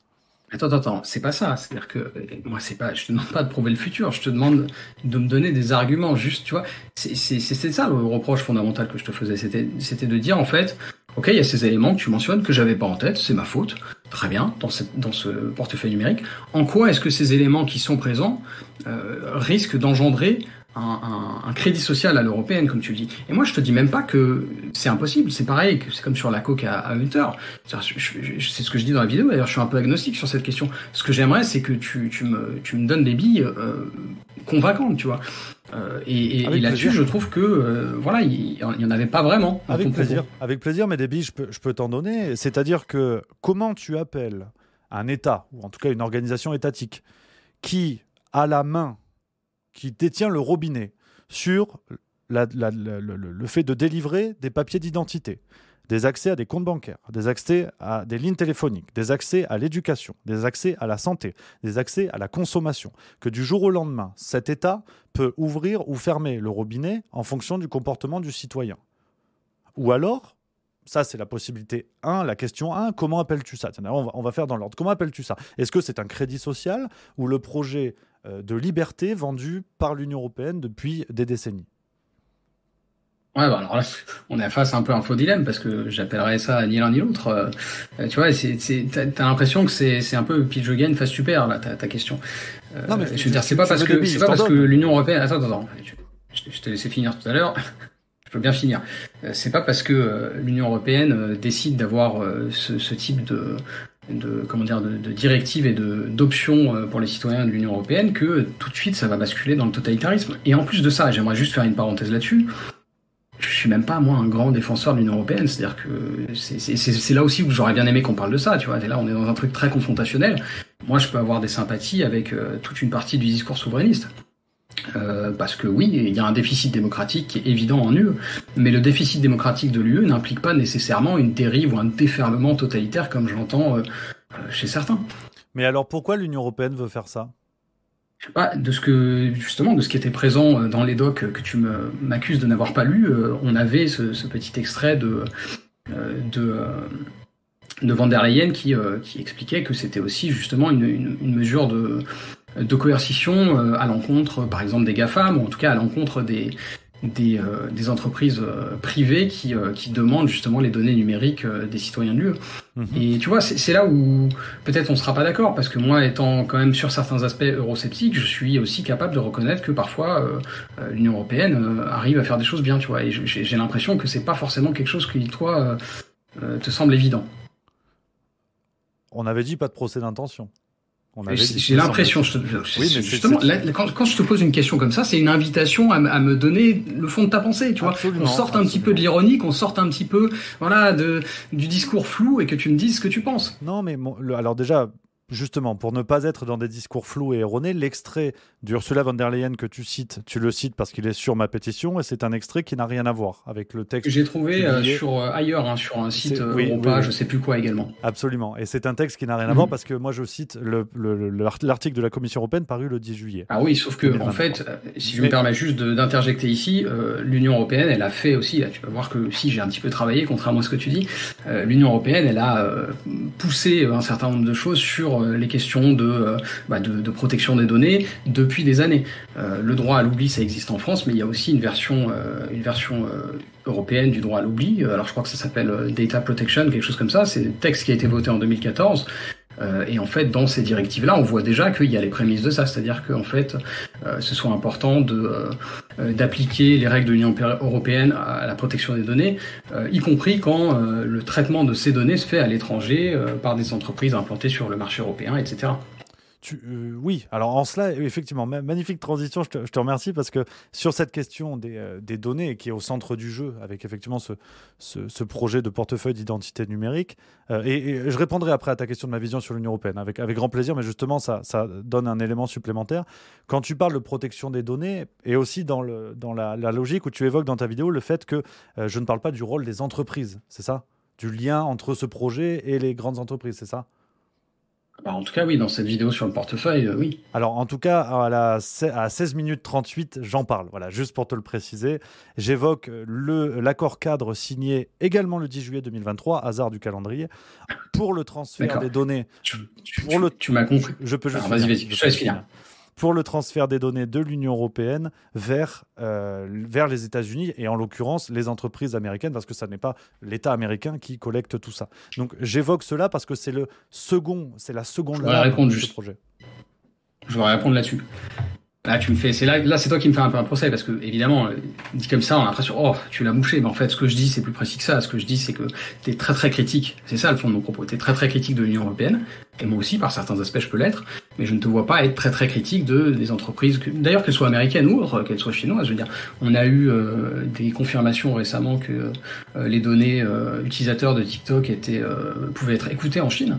Attends, attends, c'est pas ça. C'est-à-dire que moi, c'est pas, je te demande pas de prouver le futur. Je te demande de me donner des arguments. Juste, tu vois, c'est ça le reproche fondamental que je te faisais. C'était, c'était de dire en fait, ok, il y a ces éléments que tu mentionnes que j'avais pas en tête. C'est ma faute. Très bien dans, cette, dans ce portefeuille numérique. En quoi est-ce que ces éléments qui sont présents euh, risquent d'engendrer un, crédit social à l'européenne, comme tu le dis. Et moi, je te dis même pas que c'est impossible. C'est pareil, c'est comme sur la coque à, à Hunter. C'est ce que je dis dans la vidéo. D'ailleurs, je suis un peu agnostique sur cette question. Ce que j'aimerais, c'est que tu, tu, me, tu me donnes des billes euh, convaincantes, tu vois. Euh, et, et, là-dessus, je trouve que euh, voilà, il y, en avait pas vraiment. Avec plaisir, avec plaisir, mais des billes, je peux, je peux t'en donner. C'est-à-dire que comment tu appelles un État ou en tout cas une organisation étatique qui a la main qui détient le robinet sur le, fait de délivrer des papiers d'identité, des accès à des comptes bancaires, des accès à des lignes téléphoniques, des accès à l'éducation, des accès à la santé, des accès à la consommation, que du jour au lendemain, cet État peut ouvrir ou fermer le robinet en fonction du comportement du citoyen. Ou alors, ça, c'est la possibilité 1, la question 1, comment appelles-tu ça? On, va, on va faire dans l'ordre. Comment appelles-tu ça? Est-ce que c'est un crédit social ou le projet de liberté vendue par l'Union européenne depuis des décennies. Ouais, bah alors là, on est face à un peu un faux dilemme parce que j'appellerais ça ni l'un ni l'autre. Euh, tu vois, t'as l'impression que c'est un peu pitch again face super là ta, ta question. Euh, non, mais je, veux dire, c'est pas parce que c'est pas parce que l'Union européenne. Attends, attends, je, je t'ai laissé finir tout à l'heure. je peux bien finir. C'est pas parce que l'Union européenne décide d'avoir ce, ce, type de, de comment dire de, directives et d'options euh, pour les citoyens de l'Union européenne que tout de suite ça va basculer dans le totalitarisme. Et en plus de ça, j'aimerais juste faire une parenthèse là-dessus. Je suis même pas moi un grand défenseur de l'Union européenne, c'est-à-dire que c'est là aussi où j'aurais bien aimé qu'on parle de ça, tu vois. Et là, on est dans un truc très confrontationnel. Moi, je peux avoir des sympathies avec euh, toute une partie du discours souverainiste. Euh, parce que oui, il y a un déficit démocratique qui est évident en UE, mais le déficit démocratique de l'UE n'implique pas nécessairement une dérive ou un déferlement totalitaire comme je l'entends euh, chez certains. Mais alors pourquoi l'Union européenne veut faire ça? Bah, de ce que justement de ce qui était présent euh, dans les docs que tu m'accuses de n'avoir pas lu, on avait ce, petit extrait de de, de Van der Leyen qui, qui expliquait que c'était aussi justement une, une mesure de de coercition euh, à l'encontre, par exemple, des GAFAM, ou en tout cas à l'encontre des, des, euh, des, entreprises euh, privées qui, qui demandent justement les données numériques des citoyens de l'UE. Mhm. Et tu vois, c'est là où peut-être on sera pas d'accord, parce que moi, étant quand même sur certains aspects eurosceptiques, je suis aussi capable de reconnaître que parfois l'Union européenne arrive à faire des choses bien, tu vois. Et j'ai l'impression que c'est pas forcément quelque chose qui, toi, te semble évident. On avait dit pas de procès d'intention. J'ai l'impression, justement, quand, je te pose une question comme ça, c'est une invitation à, me donner le fond de ta pensée, tu vois. On sorte un petit peu de l'ironie, qu'on sorte un petit peu, voilà, de, du discours flou et que tu me dises ce que tu penses. Non, mais alors déjà, justement, pour ne pas être dans des discours flous et erronés, l'extrait d'Ursula von der Leyen que tu cites, tu le cites parce qu'il est sur ma pétition et c'est un extrait qui n'a rien à voir avec le texte. J'ai trouvé euh, sur euh, ailleurs, hein, sur un site euh, Europa, je sais plus quoi également. Absolument. Et c'est un texte qui n'a rien à voir mhm. parce que moi je cite l'article de la Commission européenne paru le 10 juillet. Ah oui, sauf que en fait, si je me permets juste d'interjecter ici, l'Union européenne, elle a fait aussi, là, tu vas voir que si j'ai un petit peu travaillé, contrairement à ce que tu dis, l'Union européenne, elle a poussé un certain nombre de choses sur les questions de, bah, de, de protection des données depuis depuis des années. Euh, le droit à l'oubli, ça existe en France, mais il y a aussi une version, euh, euh, européenne du droit à l'oubli. Alors je crois que ça s'appelle Data Protection, quelque chose comme ça. C'est un texte qui a été voté en 2014. et en fait, dans ces directives-là, on voit déjà qu'il y a les prémices de ça, c'est-à-dire qu'en fait, ce soit important d'appliquer les règles de l'Union européenne à la protection des données, y compris quand le traitement de ces données se fait à l'étranger par des entreprises implantées sur le marché européen, etc. Euh, oui, alors en cela, effectivement, magnifique transition, je te, remercie parce que sur cette question des, euh, données qui est au centre du jeu, avec effectivement ce, projet de portefeuille d'identité numérique, euh, et, je répondrai après à ta question de ma vision sur l'Union européenne, avec, grand plaisir, mais justement, ça, donne un élément supplémentaire. Quand tu parles de protection des données, et aussi dans, la logique où tu évoques dans ta vidéo le fait que je ne parle pas du rôle des entreprises, c'est ça? Du lien entre ce projet et les grandes entreprises, c'est ça? Bah, en tout cas, oui, dans cette vidéo sur le portefeuille, euh, oui. Alors, en tout cas, à, la, à 16 minutes 38, j'en parle. Voilà, juste pour te le préciser. J'évoque l'accord cadre signé également le 10 juillet 2023, hasard du calendrier, pour le transfert des données. Tu, tu m'as compris. Je peux juste. Vas-y, vas-y, je, finir pour le transfert des données de l'Union européenne vers, euh, vers les États-Unis et en l'occurrence les entreprises américaines parce que ce n'est pas l'État américain qui collecte tout ça. Donc j'évoque cela parce que c'est le second, c'est la seconde lame de ce projet. Je vais répondre là-dessus. Là, tu me fais, c'est là, là, c'est toi qui me fais un peu un procès parce que évidemment, euh, dit comme ça, on a l'impression, oh, tu l'as mouché. Mais en fait, ce que je dis, c'est plus précis que ça. Ce que je dis, c'est que tu es très très critique. C'est ça le fond de mon propos. Tu es très très critique de l'Union européenne. Et moi aussi, par certains aspects, je peux l'être. Mais je ne te vois pas être très très critique de des entreprises, d'ailleurs qu'elles soient américaines ou autres, qu'elles soient chinoises. Je veux dire, on a eu euh, des confirmations récemment que euh, les données utilisateurs de TikTok étaient pouvaient être écoutées en Chine.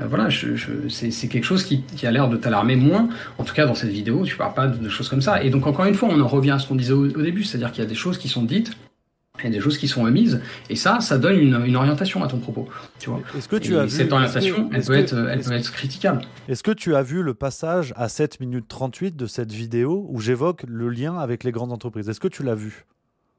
Euh, voilà, je, je, c'est quelque chose qui, qui a l'air de t'alarmer moins. En tout cas, dans cette vidéo, tu parles pas de, choses comme ça. Et donc, encore une fois, on en revient à ce qu'on disait au, début, c'est-à-dire qu'il y a des choses qui sont dites, il y a des choses qui sont omises, et ça, ça donne une, une orientation à ton propos. Tu vois. Est-ce que tu as cette orientation, elle, peut, être, elle peut être critiquable. Est-ce que tu as vu le passage à 7 minutes 38 de cette vidéo où j'évoque le lien avec les grandes entreprises? Est-ce que tu l'as vu?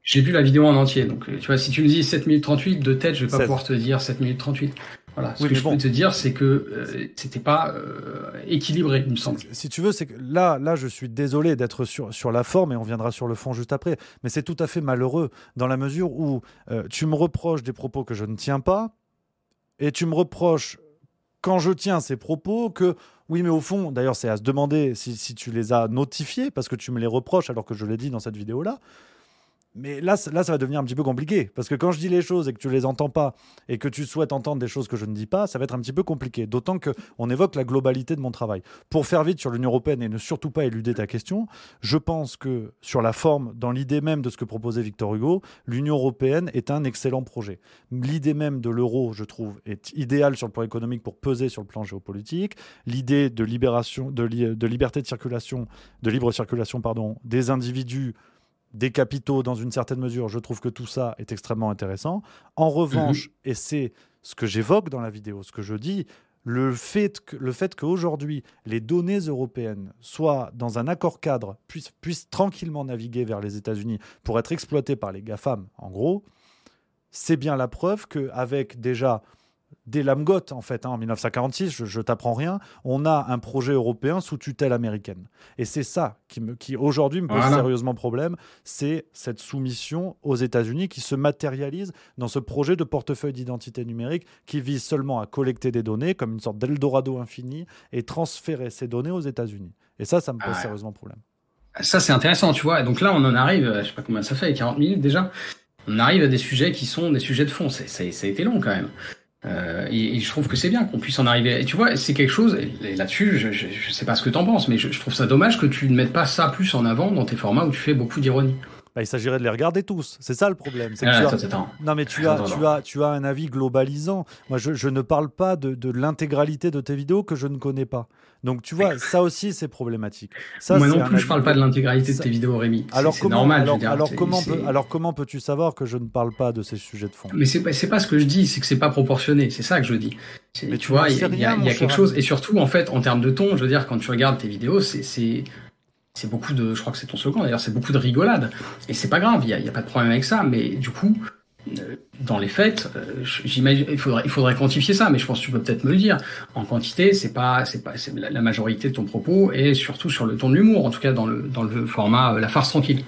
J'ai vu la vidéo en entier, donc tu vois, si tu me dis 7 minutes 38 de tête, je vais pas pouvoir te dire 7 minutes 38. Voilà. Ce que je peux te dire, c'est que euh, c'était pas euh, équilibré, il me semble. Si tu veux, c'est que là, là, je suis désolé d'être sur, sur la forme et on viendra sur le fond juste après. Mais c'est tout à fait malheureux dans la mesure où euh, tu me reproches des propos que je ne tiens pas et tu me reproches quand je tiens ces propos que oui, mais au fond, d'ailleurs, c'est à se demander si, si tu les as notifiés parce que tu me les reproches alors que je l'ai dit dans cette vidéo-là. Mais là, là, ça va devenir un petit peu compliqué. Parce que quand je dis les choses et que tu les entends pas, et que tu souhaites entendre des choses que je ne dis pas, ça va être un petit peu compliqué. D'autant qu'on évoque la globalité de mon travail. Pour faire vite sur l'Union européenne et ne surtout pas éluder ta question, je pense que sur la forme, dans l'idée même de ce que proposait Victor Hugo, l'Union européenne est un excellent projet. L'idée même de l'euro, je trouve, est idéale sur le plan économique pour peser sur le plan géopolitique. L'idée de libération, de, de liberté de circulation, de libre circulation, pardon, des individus des capitaux dans une certaine mesure, je trouve que tout ça est extrêmement intéressant. En revanche, mhm. et c'est ce que j'évoque dans la vidéo, ce que je dis, le fait, que, le fait qu'aujourd'hui, les données européennes soient dans un accord cadre, puissent, puissent tranquillement naviguer vers les États-Unis pour être exploitées par les GAFAM, en gros, c'est bien la preuve qu'avec déjà dès l'AMGOT, en fait, hein, en 1946, je, je t'apprends rien, on a un projet européen sous tutelle américaine. Et c'est ça qui, qui aujourd'hui me pose sérieusement problème, c'est cette soumission aux États-Unis qui se matérialise dans ce projet de portefeuille d'identité numérique qui vise seulement à collecter des données comme une sorte d'Eldorado infini et transférer ces données aux États-Unis. Et ça, ça me pose sérieusement problème. Ça, c'est intéressant, tu vois. Et donc là, on en arrive, je sais pas combien ça fait, 40 minutes déjà. On arrive à des sujets qui sont des sujets de fond. Ça a été long quand même. Euh, et, je trouve que c'est bien qu'on puisse en arriver. Et tu vois, c'est quelque chose, et là-dessus, je, je, sais pas ce que t'en penses, mais je, je, trouve ça dommage que tu ne mettes pas ça plus en avant dans tes formats où tu fais beaucoup d'ironie. Bah, il s'agirait de les regarder tous. C'est ça le problème. Ah, non, mais tu as, tu, as, tu as un avis globalisant. Moi, je, je ne parle pas de, de l'intégralité de tes vidéos que je ne connais pas. Donc, tu vois, ça aussi, c'est problématique. Ça, Moi non plus, je parle pas de l'intégralité de tes vidéos, Rémi. Alors, c'est normal. Alors, alors comment, peut, alors, comment peux-tu savoir que je ne parle pas de ces sujets de fond? Mais c'est pas, pas ce que je dis, c'est que c'est pas proportionné. C'est ça que je dis. Mais tu, vois, il y, y, a, y a quelque chose. Et surtout, en fait, en termes de ton, je veux dire, quand tu regardes tes vidéos, c'est c'est beaucoup de, je crois que c'est ton slogan d'ailleurs, c'est beaucoup de rigolade. Et c'est pas grave, il n'y a, a, pas de problème avec ça, mais du coup, dans les faits, euh, j'imagine, il faudrait, quantifier ça, mais je pense que tu peux peut-être me le dire. En quantité, c'est pas, c'est pas, la majorité de ton propos et surtout sur le ton de l'humour, en tout cas dans le, dans le format euh, la farce tranquille.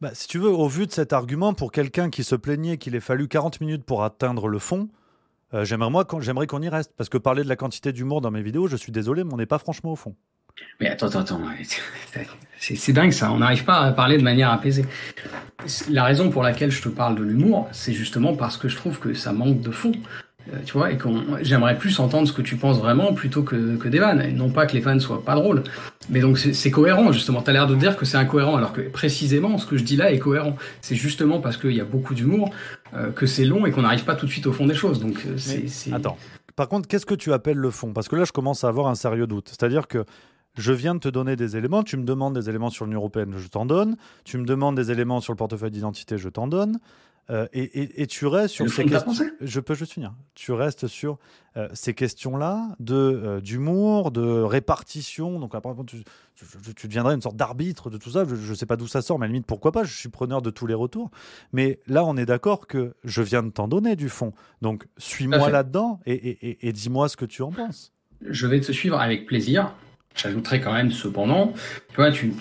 Bah, si tu veux, au vu de cet argument, pour quelqu'un qui se plaignait qu'il ait fallu 40 minutes pour atteindre le fond, j'aimerais moi, j'aimerais qu'on y reste, parce que parler de la quantité d'humour dans mes vidéos, je suis désolé, mais on n'est pas franchement au fond. Mais attends, attends, attends. C'est dingue ça. On n'arrive pas à parler de manière apaisée. La raison pour laquelle je te parle de l'humour, c'est justement parce que je trouve que ça manque de fond. Euh, tu vois, et qu'on, j'aimerais plus entendre ce que tu penses vraiment plutôt que, que des vannes. Et non pas que les vannes soient pas drôles. Mais donc c'est cohérent, justement. Tu as l'air de dire que c'est incohérent, alors que précisément, ce que je dis là est cohérent. C'est justement parce qu'il y a beaucoup d'humour euh, que c'est long et qu'on n'arrive pas tout de suite au fond des choses. Donc euh, c'est. Attends. Par contre, qu'est-ce que tu appelles le fond? Parce que là, je commence à avoir un sérieux doute. C'est-à-dire que je viens de te donner des éléments, tu me demandes des éléments sur l'Union européenne, je t'en donne, tu me demandes des éléments sur le portefeuille d'identité, je t'en donne. Euh, et, tu restes sur ces questions. Je peux juste finir. Tu restes sur euh, ces questions-là de euh, d'humour, de répartition. Donc après, tu, tu, deviendrais une sorte d'arbitre de tout ça. Je ne sais pas d'où ça sort, mais à la limite, pourquoi pas? Je suis preneur de tous les retours. Mais là, on est d'accord que je viens de t'en donner du fond. Donc suis-moi là-dedans et, et dis-moi ce que tu en penses. Je vais te suivre avec plaisir. J'ajouterais quand même cependant, tu vois, tu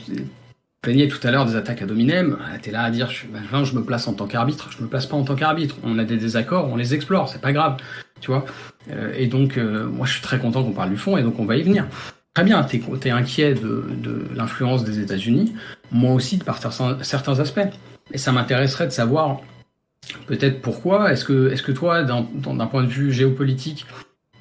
plaignais tout à l'heure des attaques à Dominem, ah, tu es là à dire je, ben, je me place en tant qu'arbitre, je me place pas en tant qu'arbitre. On a des désaccords, on les explore, c'est pas grave, tu vois. Euh, et donc, euh, moi, je suis très content qu'on parle du fond, et donc on va y venir. Très bien, tu es, inquiet de, de l'influence des États-Unis, moi aussi de par certains aspects. Et ça m'intéresserait de savoir peut-être pourquoi. Est-ce que, est-ce que toi, d'un point de vue géopolitique,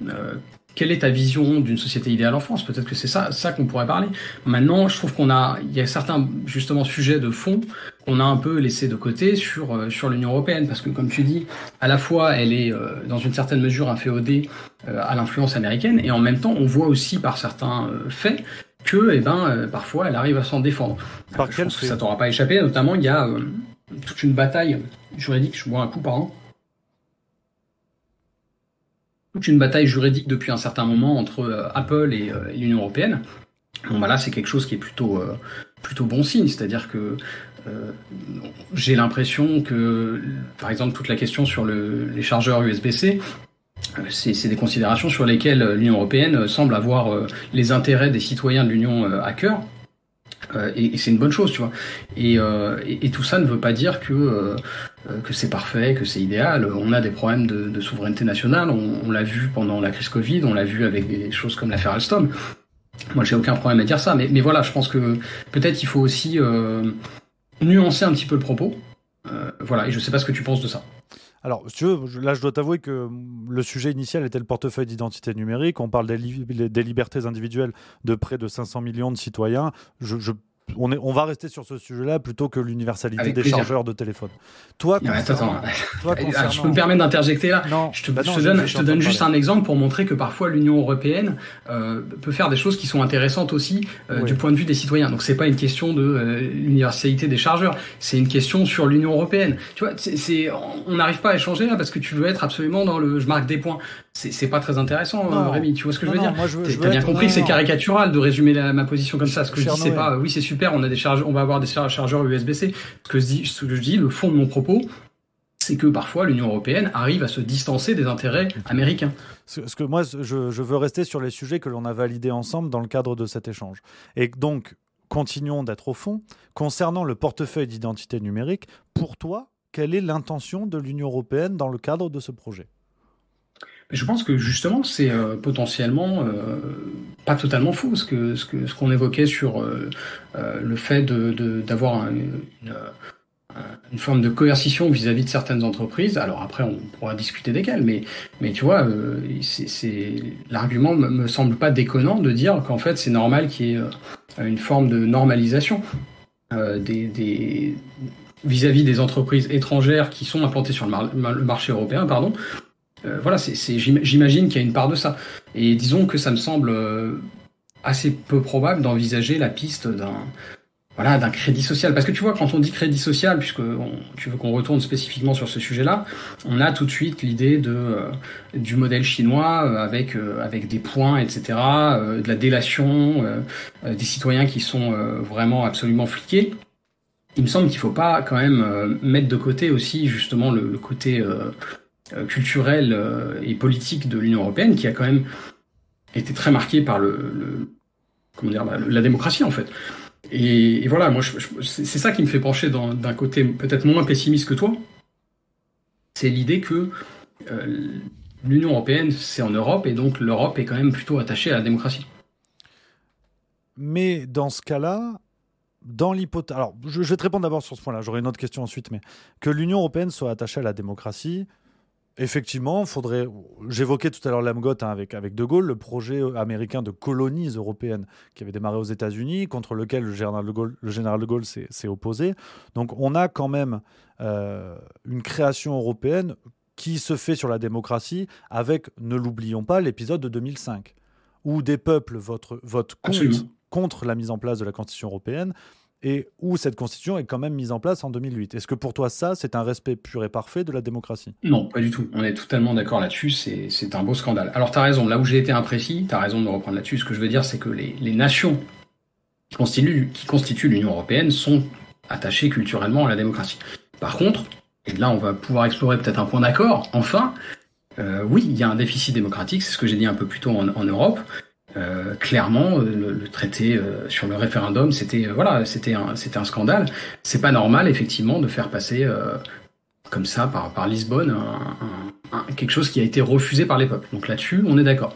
euh, quelle est ta vision d'une société idéale en France? Peut-être que c'est ça, ça qu'on pourrait parler. Maintenant, je trouve qu'on a, il y a certains justement sujets de fond qu'on a un peu laissé de côté sur euh, sur l'Union européenne, parce que comme tu dis, à la fois elle est euh, dans une certaine mesure inféodée euh, à l'influence américaine, et en même temps, on voit aussi par certains faits que, eh ben, parfois, elle arrive à s'en défendre. Par je pense que ça t'aura pas échappé. Notamment, il y a toute une bataille juridique. Je vois un coup, pardon toute une bataille juridique depuis un certain moment entre euh, Apple euh, et, l'Union européenne. Bon, bah là, c'est quelque chose qui est plutôt, euh, plutôt bon signe, c'est-à-dire que j'ai l'impression que, par exemple, toute la question sur les chargeurs USB-C, c'est des considérations sur lesquelles l'Union européenne semble avoir les intérêts des citoyens de l'Union à cœur. Et, c'est une bonne chose, tu vois. Et, et, tout ça ne veut pas dire que euh, que c'est parfait, que c'est idéal. On a des problèmes de, souveraineté nationale. On, l'a vu pendant la crise Covid, on l'a vu avec des choses comme l'affaire Alstom. Moi, j'ai aucun problème à dire ça, mais, mais voilà, je pense que peut-être il faut aussi euh, nuancer un petit peu le propos. Euh, voilà, et je sais pas ce que tu penses de ça. Alors, si tu veux, là, je dois t'avouer que le sujet initial était le portefeuille d'identité numérique. On parle des, libertés individuelles de près de 500 millions de citoyens. Je on, est, on va rester sur ce sujet-là plutôt que l'universalité des chargeurs de téléphone. Toi, attends, je peux me permettre d'interjecter là. Non, je te, bah donne, je te donne juste un exemple pour montrer que parfois l'Union européenne euh, peut faire des choses qui sont intéressantes aussi euh, du point de vue des citoyens. Donc c'est pas une question de euh, l'universalité des chargeurs, c'est une question sur l'Union européenne. Tu vois, c'est, on n'arrive pas à échanger là parce que tu veux être absolument dans le, je marque des points. C'est pas très intéressant, Rémi. Tu vois ce que je veux dire T'as bien compris que c'est caricatural de résumer ma position comme ça. Ce que je dis, c'est pas, oui, c'est super on a des chargeurs, on va avoir des chargeurs USB-C. Ce que je dis, ce que je dis, le fond de mon propos, c'est que parfois l'Union européenne arrive à se distancer des intérêts américains. Ce que moi, je, veux rester sur les sujets que l'on a validés ensemble dans le cadre de cet échange. Et donc, continuons d'être au fond. Concernant le portefeuille d'identité numérique, pour toi, quelle est l'intention de l'Union européenne dans le cadre de ce projet? Je pense que justement, c'est euh, potentiellement euh, pas totalement faux ce que ce que ce qu'on évoquait sur euh, le fait de d'avoir une, une, forme de coercition vis-à-vis de certaines entreprises. Alors après, on pourra discuter desquelles, mais mais tu vois, c'est l'argument me, semble pas déconnant de dire qu'en fait c'est normal qu'il y ait une forme de normalisation des, des vis-à-vis des entreprises étrangères qui sont implantées sur le, le marché européen, pardon, euh, voilà, c'est, j'imagine qu'il y a une part de ça. Et disons que ça me semble euh, assez peu probable d'envisager la piste d'un voilà crédit social parce que tu vois quand on dit crédit social puisque tu veux qu'on retourne spécifiquement sur ce sujet-là on a tout de suite l'idée euh, du modèle chinois avec avec des points etc de la délation des citoyens qui sont vraiment absolument fliqués il me semble qu'il faut pas quand même mettre de côté aussi justement le, le côté culturelle euh, et politique de l'Union européenne qui a quand même été très marquée par le, comment dire la, démocratie en fait. Et, voilà, moi c'est ça qui me fait pencher d'un côté peut-être moins pessimiste que toi. C'est l'idée que euh, l'Union européenne c'est en Europe et donc l'Europe est quand même plutôt attachée à la démocratie. Mais dans ce cas-là, dans l'hypothèse. Alors, je, vais te répondre d'abord sur ce point-là, j'aurai une autre question ensuite, mais que l'Union européenne soit attachée à la démocratie, Effectivement, faudrait. J'évoquais tout à l'heure l'AMGOT hein, avec, avec De Gaulle, le projet américain de colonies européennes qui avait démarré aux États-Unis, contre lequel le général de Gaulle, le général de Gaulle s'est opposé. Donc on a quand même euh, une création européenne qui se fait sur la démocratie avec, ne l'oublions pas, l'épisode de 2005, où des peuples votent, contre, contre la mise en place de la Constitution européenne et où cette constitution est quand même mise en place en 2008. Est-ce que pour toi, ça, c'est un respect pur et parfait de la démocratie? Non, pas du tout. On est totalement d'accord là-dessus. C'est un beau scandale. Alors, tu as raison. Là où j'ai été imprécis, tu as raison de me reprendre là-dessus. Ce que je veux dire, c'est que les, les, nations qui constituent, qui constituent l'Union européenne sont attachées culturellement à la démocratie. Par contre, et là, on va pouvoir explorer peut-être un point d'accord, enfin, euh, oui, il y a un déficit démocratique, c'est ce que j'ai dit un peu plus tôt en, en Europe. Euh, clairement, le, le traité euh, sur le référendum, c'était euh, voilà, c'était un, c'était un scandale. C'est pas normal, effectivement, de faire passer euh, comme ça par, Lisbonne quelque chose qui a été refusé par les peuples. Donc là-dessus, on est d'accord.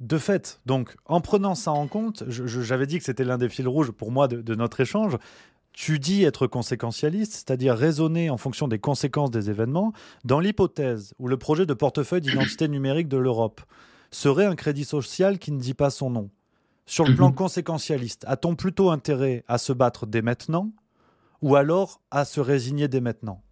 De fait, donc en prenant ça en compte, j'avais dit que c'était l'un des fils rouges pour moi de, de notre échange. Tu dis être conséquentialiste, c'est-à-dire raisonner en fonction des conséquences des événements, dans l'hypothèse où le projet de portefeuille d'identité numérique de l'Europe serait un crédit social qui ne dit pas son nom. Sur le plan mmh. conséquentialiste, a-t-on plutôt intérêt à se battre dès maintenant ou alors à se résigner dès maintenant?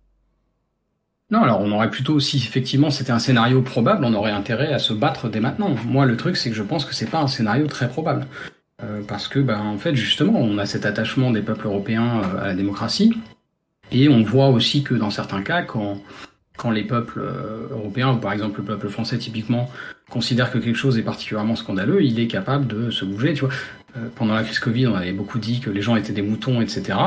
Non, alors on aurait plutôt, si effectivement c'était un scénario probable, on aurait intérêt à se battre dès maintenant. Moi, le truc, c'est que je pense que c'est pas un scénario très probable. Euh, parce que, ben, en fait, justement, on a cet attachement des peuples européens euh, à la démocratie. Et on voit aussi que dans certains cas, quand, quand les peuples euh, européens, ou par exemple le peuple français typiquement, considère que quelque chose est particulièrement scandaleux, il est capable de se bouger. Tu vois, euh, pendant la crise Covid, on avait beaucoup dit que les gens étaient des moutons, etc.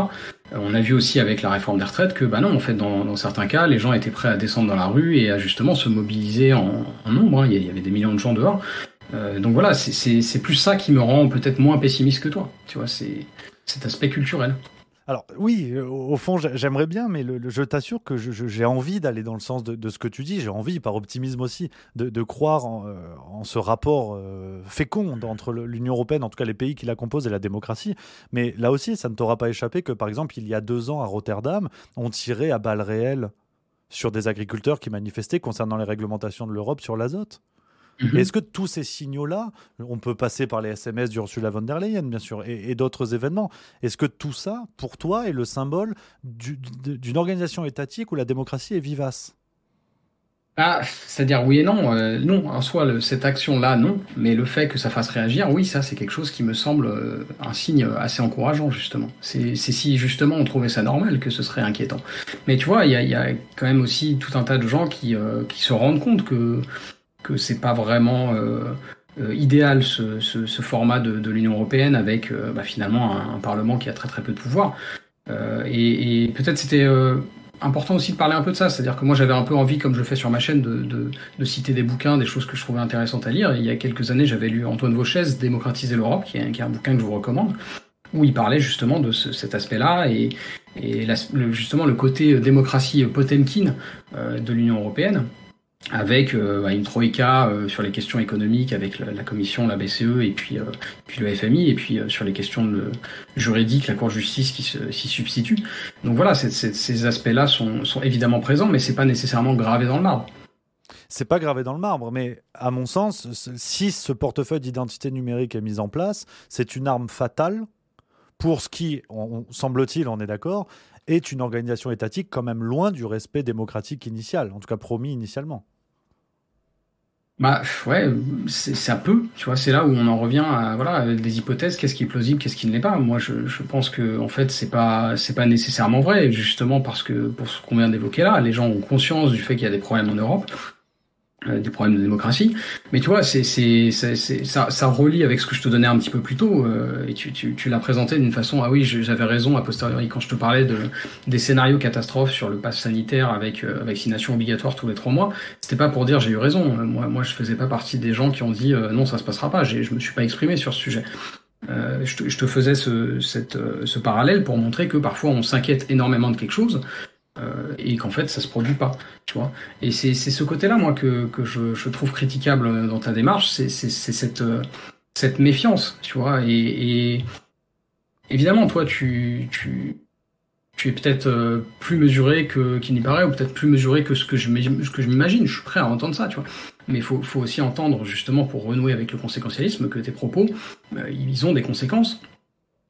Euh, on a vu aussi avec la réforme des retraites que, bah non, en fait, dans, dans, certains cas, les gens étaient prêts à descendre dans la rue et à justement se mobiliser en, en nombre. Hein. Il y avait des millions de gens dehors. Euh, donc voilà, c'est plus ça qui me rend peut-être moins pessimiste que toi. Tu vois, c'est cet aspect culturel. Alors oui, euh, au fond, j'aimerais bien, mais le, le, je t'assure que j'ai envie d'aller dans le sens de, de, ce que tu dis. J'ai envie, par optimisme aussi, de, de croire en, euh, en, ce rapport euh, fécond entre l'Union européenne, en tout cas les pays qui la composent, et la démocratie. Mais là aussi, ça ne t'aura pas échappé que, par exemple, il y a deux ans à Rotterdam, on tirait à balles réelles sur des agriculteurs qui manifestaient concernant les réglementations de l'Europe sur l'azote. Mmh. Est-ce que tous ces signaux-là, on peut passer par les SMS d'Ursula von der Leyen, bien sûr, et, et d'autres événements, est-ce que tout ça, pour toi, est le symbole d'une organisation étatique où la démocratie est vivace? Ah, c'est-à-dire oui et non. Euh, non, en soi, le, cette action-là, non. Mais le fait que ça fasse réagir, oui, ça, c'est quelque chose qui me semble euh, un signe assez encourageant, justement. C'est si, justement, on trouvait ça normal que ce serait inquiétant. Mais tu vois, il y a, y a, quand même aussi tout un tas de gens qui, euh, qui se rendent compte que que c'est pas vraiment euh, euh, idéal ce, ce, ce, format de, de l'Union européenne avec euh, bah, finalement un, un, parlement qui a très très peu de pouvoir. Et, et peut-être c'était important aussi de parler un peu de ça, c'est-à-dire que moi j'avais un peu envie, comme je le fais sur ma chaîne, de, de, de, citer des bouquins, des choses que je trouvais intéressantes à lire. Il y a quelques années, j'avais lu Antoine Vauchez, Démocratiser l'Europe, qui qui est un bouquin que je vous recommande où il parlait justement de ce, cet aspect-là et, et la, justement le côté démocratie Potemkin euh, de l'Union européenne, avec euh, une troïka euh, sur les questions économiques avec la, Commission, la BCE et puis, euh, le FMI, et puis sur les questions juridiques, la Cour de justice qui s'y substitue. Donc voilà, ces aspects-là sont, sont, évidemment présents, mais c'est pas nécessairement gravé dans le marbre. C'est pas gravé dans le marbre, mais à mon sens, si ce portefeuille d'identité numérique est mis en place, c'est une arme fatale pour ce qui, semble-t-il, on est d'accord, est une organisation étatique quand même loin du respect démocratique initial, en tout cas promis initialement. Bah ouais, c'est un peu, tu vois, c'est là où on en revient à voilà des hypothèses, qu'est-ce qui est plausible, qu'est-ce qui ne l'est pas. Moi, je, je, pense que en fait, c'est pas c'est pas nécessairement vrai, justement parce que pour ce qu'on vient d'évoquer là, les gens ont conscience du fait qu'il y a des problèmes en Europe. Euh, des problèmes de démocratie. Mais tu vois, c'est, ça, ça relie avec ce que je te donnais un petit peu plus tôt, euh, et tu, tu, tu l'as présenté d'une façon, ah oui, j'avais raison a posteriori quand je te parlais de, des scénarios catastrophes sur le pass sanitaire avec euh, vaccination obligatoire tous les trois mois. C'était pas pour dire j'ai eu raison. Moi, moi, je faisais pas partie des gens qui ont dit euh, non, ça se passera pas. Je me suis pas exprimé sur ce sujet. Euh, je, te, je, te, faisais ce, cette, ce parallèle pour montrer que parfois on s'inquiète énormément de quelque chose euh, et qu'en fait ça se produit pas, tu vois. Et c'est ce côté-là moi que, que je, je, trouve critiquable dans ta démarche, c'est cette cette méfiance, tu vois. Et, et évidemment, toi, tu tu tu es peut-être euh, plus mesuré que qu'il n'y paraît, ou peut-être plus mesuré que ce que je je m'imagine. Je suis prêt à entendre ça, tu vois. Mais il faut, faut aussi entendre justement pour renouer avec le conséquentialisme que tes propos, euh, ils ont des conséquences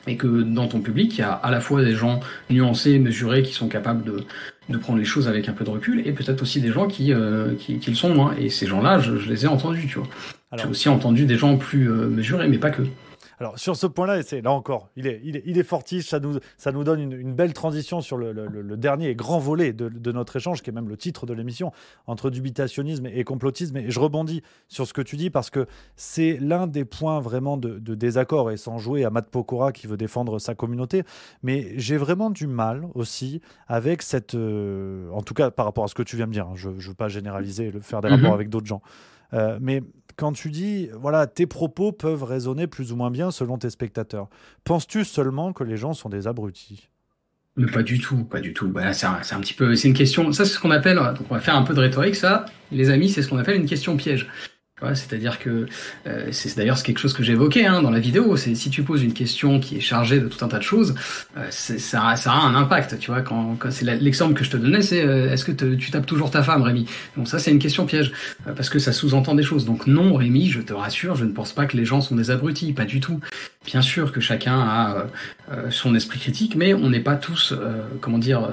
et que dans ton public, il y a à la fois des gens nuancés, mesurés, qui sont capables de, de prendre les choses avec un peu de recul, et peut-être aussi des gens qui, euh, qui, qui, le sont moins. Et ces gens-là, je, je, les ai entendus, tu vois. J'ai aussi entendu des gens plus euh, mesurés, mais pas que. Alors sur ce point-là, c'est là encore, il est, il est, il est fortiche. Ça nous, ça nous donne une, belle transition sur le, le, dernier et grand volet de, de, notre échange, qui est même le titre de l'émission, entre dubitationnisme et complotisme. Et je rebondis sur ce que tu dis parce que c'est l'un des points vraiment de, désaccord et sans jouer à Matt Pokora qui veut défendre sa communauté. Mais j'ai vraiment du mal aussi avec cette, euh, en tout cas par rapport à ce que tu viens de dire. Hein, je ne veux pas généraliser, le faire des rapports mhm. avec d'autres gens. Euh, mais quand tu dis, voilà, tes propos peuvent résonner plus ou moins bien selon tes spectateurs, penses-tu seulement que les gens sont des abrutis? Mais pas du tout, pas du tout. Bah, c'est un, un, petit peu, c'est une question. Ça, c'est ce qu'on appelle. Donc, on va faire un peu de rhétorique. Ça, les amis, c'est ce qu'on appelle une question piège. C'est-à-dire que euh, c'est d'ailleurs quelque chose que j'évoquais hein, dans la vidéo. C'est si tu poses une question qui est chargée de tout un tas de choses, euh, ça, ça, a un impact. Tu vois, quand, quand c'est l'exemple que je te donnais, c'est euh, est-ce que tu tapes toujours ta femme, Rémi? Bon, ça c'est une question piège parce que ça sous-entend des choses. Donc non, Rémi, je te rassure, je ne pense pas que les gens sont des abrutis, pas du tout. Bien sûr que chacun a son esprit critique, mais on n'est pas tous, comment dire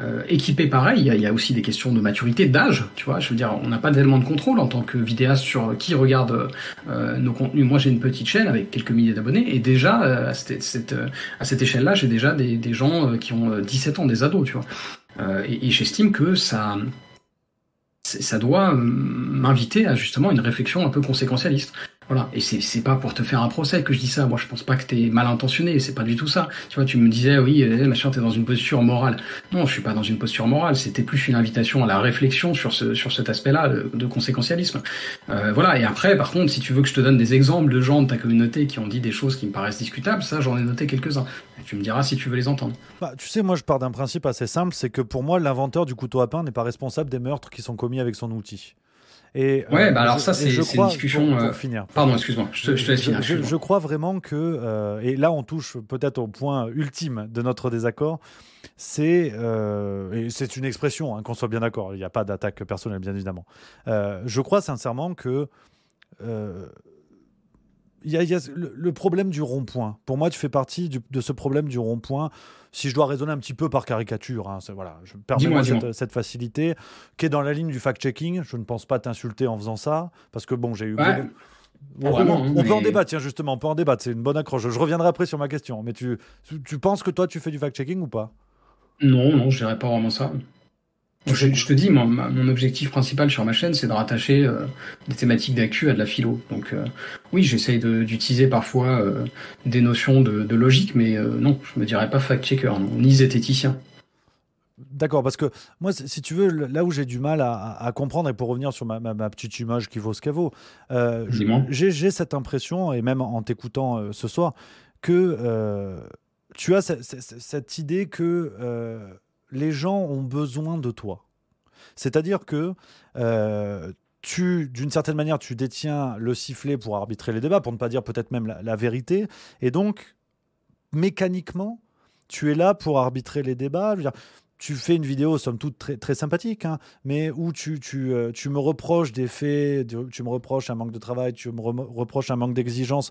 euh, équipé pareil, il y, a, aussi des questions de maturité, d'âge, tu vois. Je veux dire, on n'a pas tellement de contrôle en tant que vidéaste sur qui regarde euh, nos contenus. Moi, j'ai une petite chaîne avec quelques milliers d'abonnés et déjà euh, à cette, à cette échelle-là, j'ai déjà des, des gens qui ont 17 ans, des ados, tu vois. et, et j'estime que ça ça doit m'inviter à justement une réflexion un peu conséquentialiste. Voilà. Et c'est, c'est pas pour te faire un procès que je dis ça. Moi, je pense pas que t'es mal intentionné. C'est pas du tout ça. Tu vois, tu me disais, oui, eh, machin, t'es dans une posture morale. Non, je suis pas dans une posture morale. C'était plus une invitation à la réflexion sur ce, sur cet aspect-là de, conséquentialisme. Euh, voilà. Et après, par contre, si tu veux que je te donne des exemples de gens de ta communauté qui ont dit des choses qui me paraissent discutables, ça, j'en ai noté quelques-uns. tu me diras si tu veux les entendre. Bah, tu sais, moi, je pars d'un principe assez simple, c'est que pour moi, l'inventeur du couteau à pain n'est pas responsable des meurtres qui sont commis avec son outil. Et, ouais, euh, bah alors ça, c'est une discussion. Pour, euh, finir. Pardon, excuse-moi, je, te, laisse finir. Je, crois vraiment que, euh, et là, on touche peut-être au point ultime de notre désaccord, c'est, c'est une expression, hein, qu'on soit bien d'accord, il n'y a pas d'attaque personnelle, bien évidemment. je crois sincèrement que il y a, le, problème du rond-point. Pour moi, tu fais partie de ce problème du rond-point. Si je dois raisonner un petit peu par caricature, hein, voilà, je permets cette, cette, facilité, qui est dans la ligne du fact-checking. Je ne pense pas t'insulter en faisant ça, parce que bon, j'ai eu. on, peut en débattre, tiens, justement, on peut en débattre. C'est une bonne accroche. Je reviendrai après sur ma question. Mais tu, tu penses que toi, tu fais du fact-checking ou pas? Non, non, je dirais pas vraiment ça. Je, te dis, mon, mon, objectif principal sur ma chaîne, c'est de rattacher euh, des thématiques d'actu à de la philo. Donc euh, oui, j'essaye d'utiliser parfois euh, des notions de, de logique, mais non, je me dirais pas fact-checker, ni zététicien. D'accord, parce que moi, si tu veux, là où j'ai du mal à, à, comprendre, et pour revenir sur ma, ma, petite image qui vaut ce qu'elle vaut, j'ai cette impression, et même en t'écoutant ce soir, que tu as cette idée que les gens ont besoin de toi. C'est-à-dire que euh, tu, d'une certaine manière, tu détiens le sifflet pour arbitrer les débats, pour ne pas dire peut-être même la, vérité, et donc mécaniquement, tu es là pour arbitrer les débats. tu fais une vidéo, somme toute, très, sympathique, hein, mais où tu, tu, euh, tu, me reproches des faits, tu me reproches un manque de travail, tu me reproches un manque d'exigence,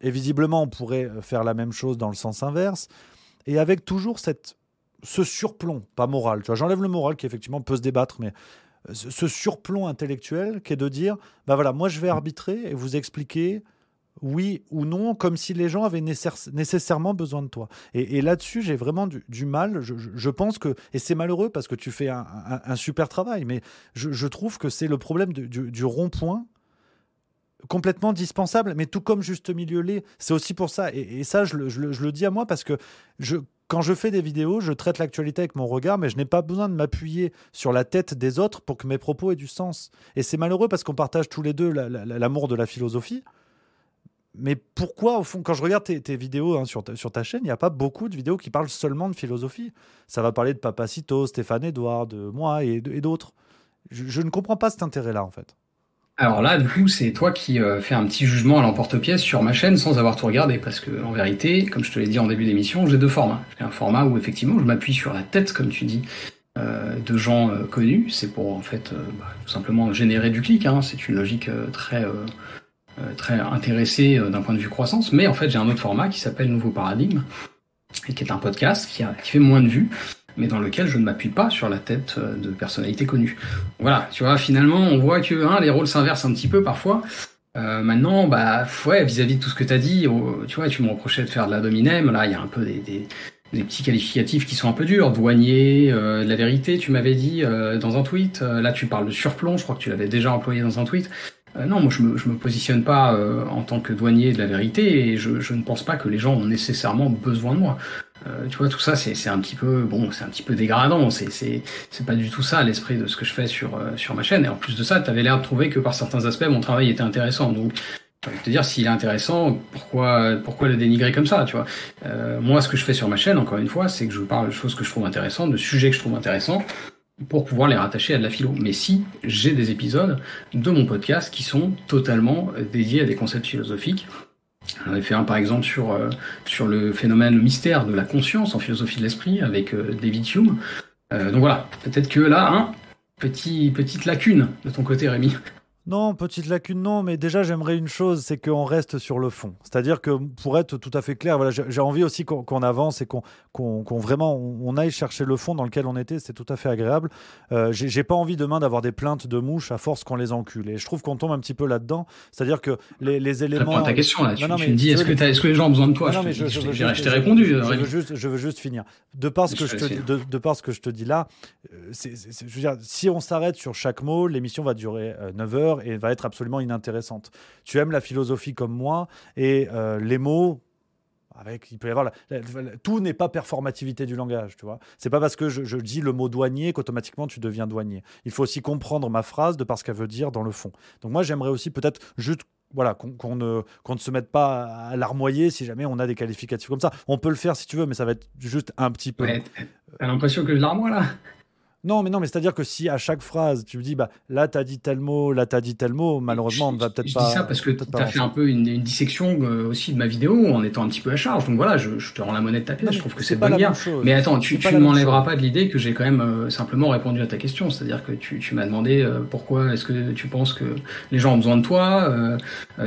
et visiblement, on pourrait faire la même chose dans le sens inverse, et avec toujours cette ce surplomb, pas moral, tu vois, j'enlève le moral qui effectivement peut se débattre, mais euh, ce surplomb intellectuel qui est de dire, bah voilà, moi je vais arbitrer et vous expliquer oui ou non, comme si les gens avaient nécessairement besoin de toi. Et, là-dessus, j'ai vraiment du, mal. Je, pense que, et c'est malheureux parce que tu fais un, super travail, mais je, trouve que c'est le problème du, rond-point complètement dispensable, mais tout comme juste milieu lait, c'est aussi pour ça. Et, ça, je, le dis à moi parce que je, quand je fais des vidéos, je traite l'actualité avec mon regard, mais je n'ai pas besoin de m'appuyer sur la tête des autres pour que mes propos aient du sens. Et c'est malheureux parce qu'on partage tous les deux l'amour de la philosophie. Mais pourquoi, au fond, quand je regarde tes, vidéos hein, sur, ta, chaîne, il n'y a pas beaucoup de vidéos qui parlent seulement de philosophie Ça va parler de Papacito, Stéphane Edouard, de moi et, d'autres. je ne comprends pas cet intérêt-là, en fait. Alors là, du coup, c'est toi qui euh, fais un petit jugement à l'emporte-pièce sur ma chaîne sans avoir tout regardé, parce que en vérité, comme je te l'ai dit en début d'émission, j'ai deux formats. J'ai un format où effectivement je m'appuie sur la tête, comme tu dis, euh, de gens euh, connus. C'est pour en fait bah, tout simplement générer du clic. Hein. C'est une logique très très intéressée d'un point de vue croissance. Mais en fait, j'ai un autre format qui s'appelle Nouveau Paradigme et qui est un podcast qui fait moins de vues mais dans lequel je ne m'appuie pas sur la tête euh, de personnalités connues. Voilà, tu vois, finalement, on voit que hein, les rôles s'inversent un petit peu parfois. maintenant, bah ouais, vis-à-vis de tout ce que tu as dit, oh, tu vois, tu me reprochais de faire de la dominem. Là, il y a un peu des, des, petits qualificatifs qui sont un peu durs. Douanier, de la vérité, tu m'avais dit dans un tweet. là, tu parles de surplomb. Je crois que tu l'avais déjà employé dans un tweet. non, moi je me, me positionne pas en tant que douanier de la vérité et je, je, ne pense pas que les gens ont nécessairement besoin de moi. Euh, tu vois, tout ça, c'est un petit peu, bon, c'est un petit peu dégradant. C'est pas du tout ça l'esprit de ce que je fais sur euh, sur ma chaîne. Et en plus de ça, tu avais l'air de trouver que par certains aspects, mon travail était intéressant. Donc, je vais te dire, s'il est intéressant, pourquoi pourquoi le dénigrer comme ça, tu vois? Euh, Moi, ce que je fais sur ma chaîne, encore une fois, c'est que je parle de choses que je trouve intéressantes, de sujets que je trouve intéressants pour pouvoir les rattacher à de la philo. Mais si j'ai des épisodes de mon podcast qui sont totalement dédiés à des concepts philosophiques, on avait fait un par exemple sur, euh, sur le phénomène, mystère de la conscience en philosophie de l'esprit avec euh, David Hume. Euh, donc voilà, peut-être que là, hein, petit, petite lacune de ton côté Rémi. Non, petite lacune, non, mais déjà j'aimerais une chose, c'est qu'on reste sur le fond. C'est-à-dire que pour être tout à fait clair, voilà, j'ai envie aussi qu'on avance et qu'on vraiment on, aille chercher le fond dans lequel on était, c'est tout à fait agréable. Euh, j'ai pas envie demain d'avoir des plaintes de mouches à force qu'on les encule. Et je trouve qu'on tombe un petit peu là-dedans. C'est-à-dire que les, les éléments. ta question là, tu, me dis est-ce que, est que, les gens ont besoin de toi? Je, t'ai répondu. Je, veux juste, je veux juste finir. De par ce que je, te, de, de par ce que je te dis là, euh, je veux dire, si on s'arrête sur chaque mot, l'émission va durer 9 euh, et va être absolument inintéressante. Tu aimes la philosophie comme moi et euh, les mots. Avec, il peut y avoir tout n'est pas performativité du langage, tu vois. C'est pas parce que je, dis le mot douanier qu'automatiquement tu deviens douanier. Il faut aussi comprendre ma phrase de par ce qu'elle veut dire dans le fond. Donc moi j'aimerais aussi peut-être juste voilà, qu'on ne, ne, se mette pas à larmoyer si jamais on a des qualificatifs comme ça. On peut le faire si tu veux, mais ça va être juste un petit peu. T'as l'impression que je larmoie là? Non, mais non, mais c'est-à-dire que si à chaque phrase tu me dis, bah là t'as dit tel mot, là t'as dit tel mot, malheureusement on ne va peut-être pas. Je dis ça parce que tu as fait un peu une, dissection euh, aussi de ma vidéo en étant un petit peu à charge. Donc voilà, je, te rends la monnaie de ta pièce. je trouve que c'est bonne guerre. Mais attends, tu, ne m'enlèveras pas de l'idée que j'ai quand même euh, simplement répondu à ta question. C'est-à-dire que tu, m'as demandé euh, pourquoi est-ce que tu penses que les gens ont besoin de toi,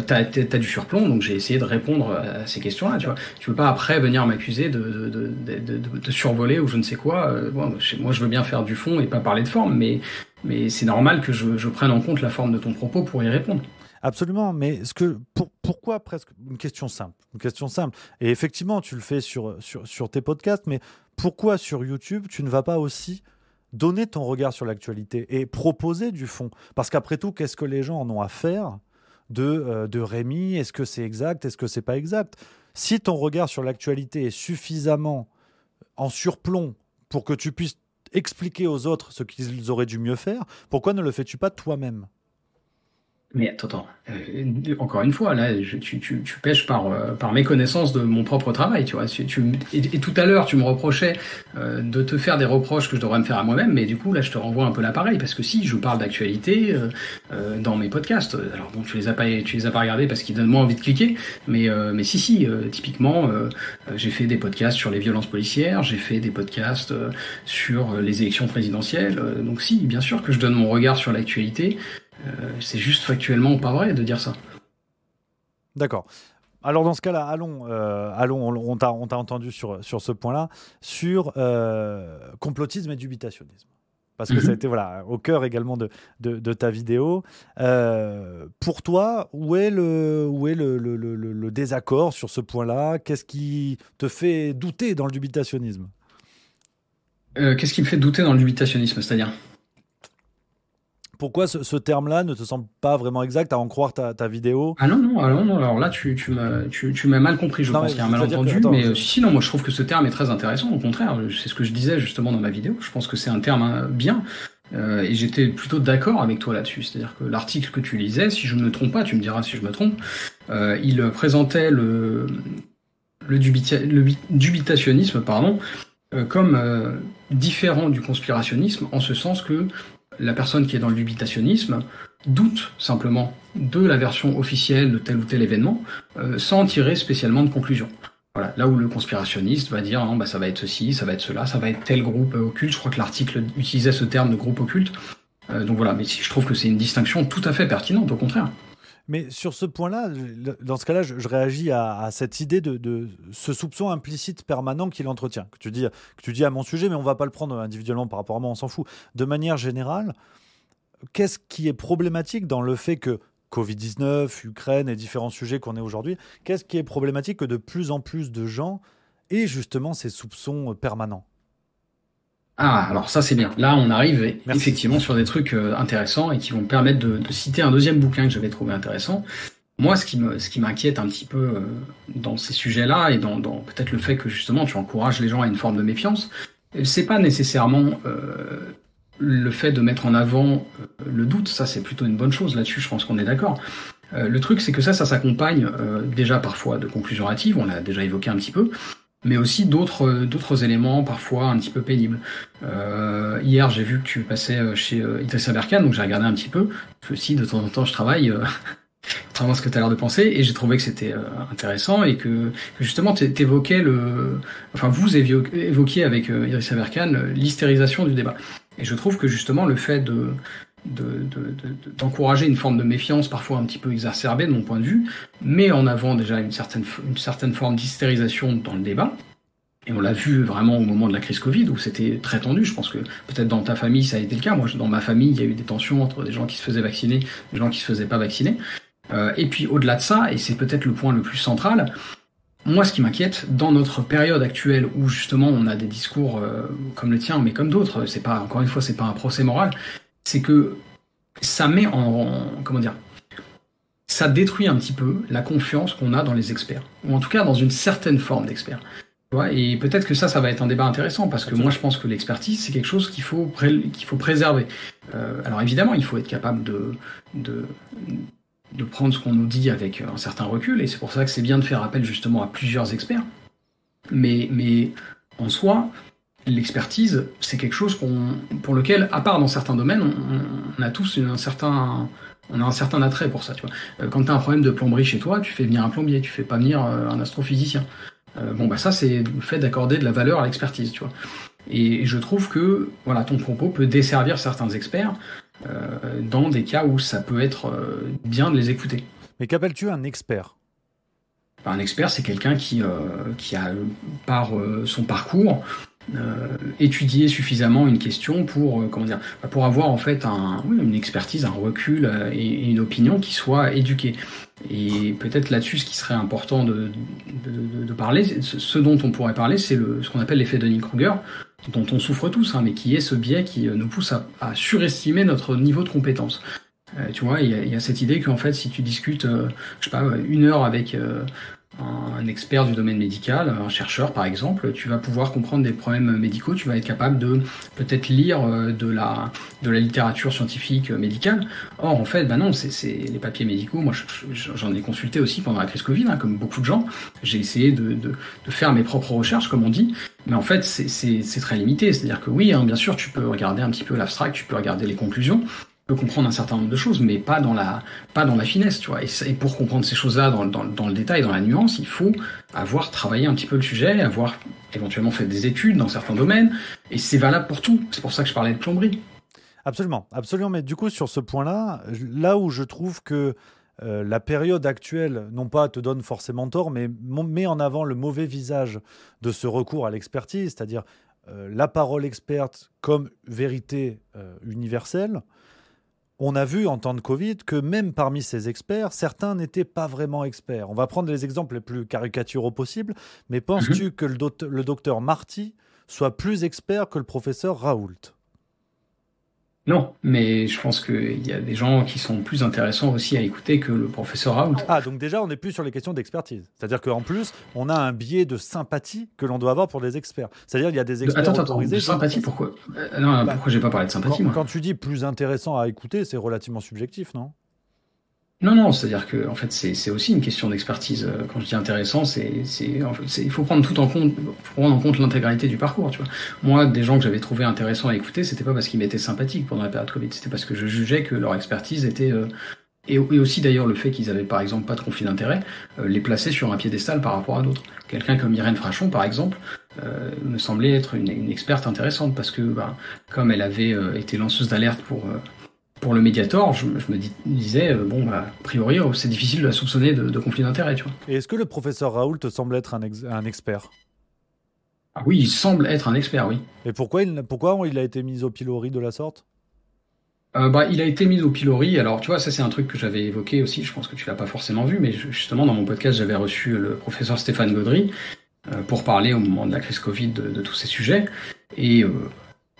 tu as, du surplomb, donc j'ai essayé de répondre à ces questions-là. Tu vois, tu peux pas après venir m'accuser de de, survoler ou je ne sais quoi. moi, je veux bien faire du fond et pas parler de forme mais, mais c'est normal que je, prenne en compte la forme de ton propos pour y répondre. Absolument, mais ce que, pourquoi presque une question simple, une question simple. Et effectivement, tu le fais sur, sur, sur tes podcasts, mais pourquoi sur YouTube tu ne vas pas aussi donner ton regard sur l'actualité et proposer du fond? Parce qu'après tout, qu'est-ce que les gens en ont à faire de, euh, de Rémi? Est-ce que c'est exact? Est-ce que c'est pas exact? Si ton regard sur l'actualité est suffisamment en surplomb pour que tu puisses expliquer aux autres ce qu'ils auraient dû mieux faire, pourquoi ne le fais-tu pas toi-même? Mais attends, euh, encore une fois, là, tu, tu, tu, pêches par, euh, par méconnaissance de mon propre travail, tu vois. Tu, et, tout à l'heure, tu me reprochais euh, de te faire des reproches que je devrais me faire à moi-même, mais du coup, là, je te renvoie un peu l'appareil, parce que si, je parle d'actualité dans mes podcasts. Alors bon, tu les as pas, tu les as pas regardés parce qu'ils donnent moins envie de cliquer, mais, mais si, si, typiquement, j'ai fait des podcasts sur les violences policières, j'ai fait des podcasts sur les élections présidentielles, donc si, bien sûr que je donne mon regard sur l'actualité. Euh, c'est juste factuellement pas vrai de dire ça. D'accord. Alors dans ce cas-là, allons, euh, allons on, t'a, entendu sur, sur ce point-là, sur euh, complotisme et dubitationnisme. Parce que ça a mhm. été voilà, au cœur également de, de, ta vidéo. pour toi, où est, le, où est le, le, le désaccord sur ce point-là? Qu'est-ce qui te fait douter dans le dubitationnisme? Qu'est-ce qui me fait douter dans le dubitationnisme C'est-à-dire? Pourquoi ce, terme-là ne te semble pas vraiment exact à en croire ta, vidéo? Ah non, non, alors, non, alors là, tu, tu m'as mal compris, je pense qu'il y a un malentendu. mais euh, si, non, moi je trouve que ce terme est très intéressant, au contraire, c'est ce que je disais justement dans ma vidéo, je pense que c'est un terme hein, bien. Euh, et j'étais plutôt d'accord avec toi là-dessus. C'est-à-dire que l'article que tu lisais, si je ne me trompe pas, tu me diras si je me trompe, euh, il présentait le, le, dubitationnisme pardon, comme différent du conspirationnisme, en ce sens que la personne qui est dans le dubitationnisme doute simplement de la version officielle de tel ou tel événement euh, sans tirer spécialement de conclusion. Voilà, là où le conspirationniste va dire non, bah, ça va être ceci, ça va être cela, ça va être tel groupe occulte. Je crois que l'article utilisait ce terme de groupe occulte. Euh, donc voilà, mais je trouve que c'est une distinction tout à fait pertinente, au contraire. Mais sur ce point-là, dans ce cas-là, je, réagis à, cette idée de, ce soupçon implicite permanent qu'il entretient, que tu, dis, à mon sujet, mais on ne va pas le prendre individuellement par rapport à moi, on s'en fout. De manière générale, qu'est-ce qui est problématique dans le fait que Covid-19, Ukraine et différents sujets qu'on est aujourd'hui, qu'est-ce qui est problématique que de plus en plus de gens aient justement ces soupçons permanents? Ah, alors ça c'est bien. Là, on arrive effectivement sur des trucs intéressants et qui vont me permettre de, de, citer un deuxième bouquin que j'avais trouvé intéressant. Moi, ce qui me, ce qui m'inquiète un petit peu euh, dans ces sujets-là et dans, dans peut-être le fait que justement tu encourages les gens à une forme de méfiance, euh, c'est pas nécessairement euh, le fait de mettre en avant euh, le doute. Ça, c'est plutôt une bonne chose là-dessus. Je pense qu'on est d'accord. le truc, c'est que ça, ça s'accompagne déjà parfois de conclusions hâtives. On l'a déjà évoqué un petit peu mais aussi d'autres d'autres éléments parfois un petit peu pénibles. Euh, hier, j'ai vu que tu passais chez Idrissa Berkane, donc j'ai regardé un petit peu. Si de temps en temps je travaille, vraiment ce que tu as l'air de penser, et j'ai trouvé que c'était euh, intéressant et que, justement tu évoquais le, enfin vous évoquiez avec euh, Iris Aberkan l'hystérisation du débat. Et je trouve que justement le fait de d'encourager une forme de méfiance parfois un petit peu exacerbée de mon point de vue, met en avant déjà une certaine, une certaine forme d'hystérisation dans le débat. Et on l'a vu vraiment au moment de la crise Covid où c'était très tendu. Je pense que peut-être dans ta famille ça a été le cas. Moi, dans ma famille, il y a eu des tensions entre des gens qui se faisaient vacciner, des gens qui se faisaient pas vacciner. Euh, et puis au-delà de ça, et c'est peut-être le point le plus central, moi ce qui m'inquiète dans notre période actuelle où justement on a des discours euh, comme le tien, mais comme d'autres, c'est pas encore une fois c'est pas un procès moral, c'est que ça met en, comment dire, ça détruit un petit peu la confiance qu'on a dans les experts, ou en tout cas dans une certaine forme d'experts. Et peut-être que ça, ça va être un débat intéressant parce que moi, je pense que l'expertise, c'est quelque chose qu'il faut qu'il faut préserver. Euh, alors évidemment, il faut être capable de, de de prendre ce qu'on nous dit avec un certain recul, et c'est pour ça que c'est bien de faire appel justement à plusieurs experts. Mais, mais en soi, l'expertise, c'est quelque chose qu'on, pour lequel, à part dans certains domaines, on, a tous un certain, on a un certain attrait pour ça. Tu vois. Euh, quand tu as un problème de plomberie chez toi, tu fais venir un plombier, tu fais pas venir euh, un astrophysicien. Euh, bon, bah ça, c'est le fait d'accorder de la valeur à l'expertise. Tu vois. Et je trouve que voilà, ton propos peut desservir certains experts euh, dans des cas où ça peut être euh, bien de les écouter. Mais qu'appelles-tu un expert? Un expert, c'est quelqu'un qui, euh, qui a, par son parcours, étudié suffisamment une question pour comment dire bah, pour avoir en fait un, une expertise, un recul et, une opinion qui soit éduquée. Et peut-être là-dessus, ce qui serait important de, de, de, parler, ce dont on pourrait parler, c'est ce qu'on appelle l'effet Dunning-Kruger, dont on souffre tous, hein, mais qui est ce biais qui euh, nous pousse à, surestimer notre niveau de compétence. Euh, tu vois, il y, a cette idée qu'en fait, si tu discutes, euh, je sais pas, une heure avec un expert du domaine médical, un chercheur par exemple, tu vas pouvoir comprendre des problèmes médicaux, tu vas être capable de peut-être lire euh, de la, de la littérature scientifique euh, médicale. Or, en fait, bah non, c'est les papiers médicaux. Moi, j'en ai consulté aussi pendant la crise Covid, hein, comme beaucoup de gens. J'ai essayé de, de, de, faire mes propres recherches, comme on dit, mais en fait, c'est très limité. C'est-à-dire que oui, hein, bien sûr, tu peux regarder un petit peu l'abstract, tu peux regarder les conclusions, peut comprendre un certain nombre de choses, mais pas dans la, pas dans la finesse, tu vois. Et, pour comprendre ces choses-là dans, dans, le détail, dans la nuance, il faut avoir travaillé un petit peu le sujet, avoir éventuellement fait des études dans certains domaines, et c'est valable pour tout. C'est pour ça que je parlais de plomberie. Absolument, absolument. Mais du coup, sur ce point-là, là où je trouve que euh, la période actuelle, non pas te donne forcément tort, mais met en avant le mauvais visage de ce recours à l'expertise, c'est-à-dire euh, la parole experte comme vérité euh, universelle, on a vu en temps de Covid que même parmi ces experts, certains n'étaient pas vraiment experts. On va prendre les exemples les plus caricaturaux possibles, mais penses-tu mhm. que le, docteur Marty soit plus expert que le professeur Raoult? Non, mais je pense qu'il y a des gens qui sont plus intéressants aussi à écouter que le professeur Raoult. Ah, donc déjà, on n'est plus sur les questions d'expertise. C'est-à-dire qu'en plus, on a un biais de sympathie que l'on doit avoir pour les experts. C'est-à-dire qu'il y a des experts attends, autorisés. Attends, de sympathie, pourquoi? Euh, Non, bah, pourquoi j'ai pas parlé de sympathie, quand, moi? Quand tu dis plus intéressant à écouter, c'est relativement subjectif, non? Non, non, c'est-à-dire que en fait, c'est aussi une question d'expertise. Euh, quand je dis intéressant, c'est, il faut prendre tout en compte, prendre en compte l'intégralité du parcours. Tu vois, moi, des gens que j'avais trouvé intéressants à écouter, c'était pas parce qu'ils m'étaient sympathiques pendant la période Covid, c'était parce que je jugeais que leur expertise était euh, et, aussi d'ailleurs le fait qu'ils avaient par exemple pas de conflit d'intérêt euh, les plaçait sur un piédestal par rapport à d'autres. Quelqu'un comme Irène Frachon par exemple me semblait être une, une, experte intéressante parce que bah, comme elle avait été lanceuse d'alerte pour pour le Mediator, je, me disais, euh, bon, bah, a priori, oh, c'est difficile de la soupçonner de, conflit d'intérêt, tu vois. Et est-ce que le professeur Raoult te semble être un, un expert? Ah Oui, il semble être un expert, oui. Et pourquoi il, pourquoi il a été mis au pilori de la sorte? Euh, bah, il a été mis au pilori. Alors, tu vois, ça c'est un truc que j'avais évoqué aussi. Je pense que tu l'as pas forcément vu, mais justement dans mon podcast, j'avais reçu le professeur Stéphane Gaudry euh, pour parler au moment de la crise Covid de, tous ces sujets. Et euh,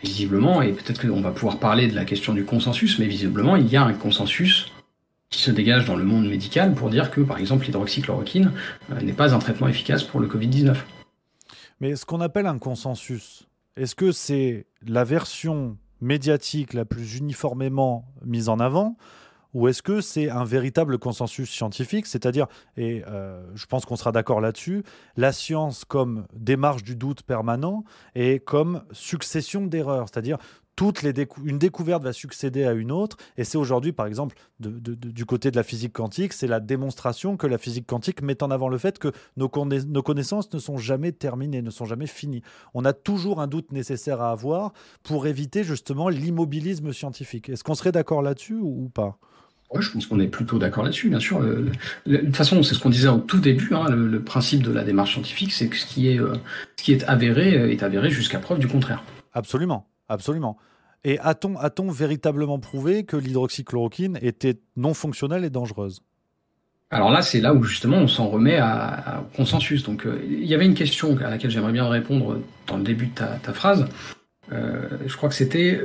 visiblement, et peut-être qu'on va pouvoir parler de la question du consensus, mais visiblement, il y a un consensus qui se dégage dans le monde médical pour dire que, par exemple, l'hydroxychloroquine n'est pas un traitement efficace pour le Covid-19. Mais ce qu'on appelle un consensus, est-ce que c'est la version médiatique la plus uniformément mise en avant ou est-ce que c'est un véritable consensus scientifique C'est-à-dire, et euh, je pense qu'on sera d'accord là-dessus, la science comme démarche du doute permanent et comme succession d'erreurs. C'est-à-dire, une découverte va succéder à une autre. Et c'est aujourd'hui, par exemple, du côté de la physique quantique, c'est la démonstration que la physique quantique met en avant le fait que nos, connaissances ne sont jamais terminées, ne sont jamais finies. On a toujours un doute nécessaire à avoir pour éviter justement l'immobilisme scientifique. Est-ce qu'on serait d'accord là-dessus ou, pas? Je pense qu'on est plutôt d'accord là-dessus, bien sûr. de toute façon, c'est ce qu'on disait au tout début. Hein, le, principe de la démarche scientifique, c'est que ce qui est, euh, ce qui est avéré euh, est avéré jusqu'à preuve du contraire. Absolument. Absolument. Et a-t-on, véritablement prouvé que l'hydroxychloroquine était non fonctionnelle et dangereuse? Alors là, c'est là où justement on s'en remet à, au consensus. Donc euh, il y avait une question à laquelle j'aimerais bien répondre dans le début de ta, phrase. Euh, je crois que c'était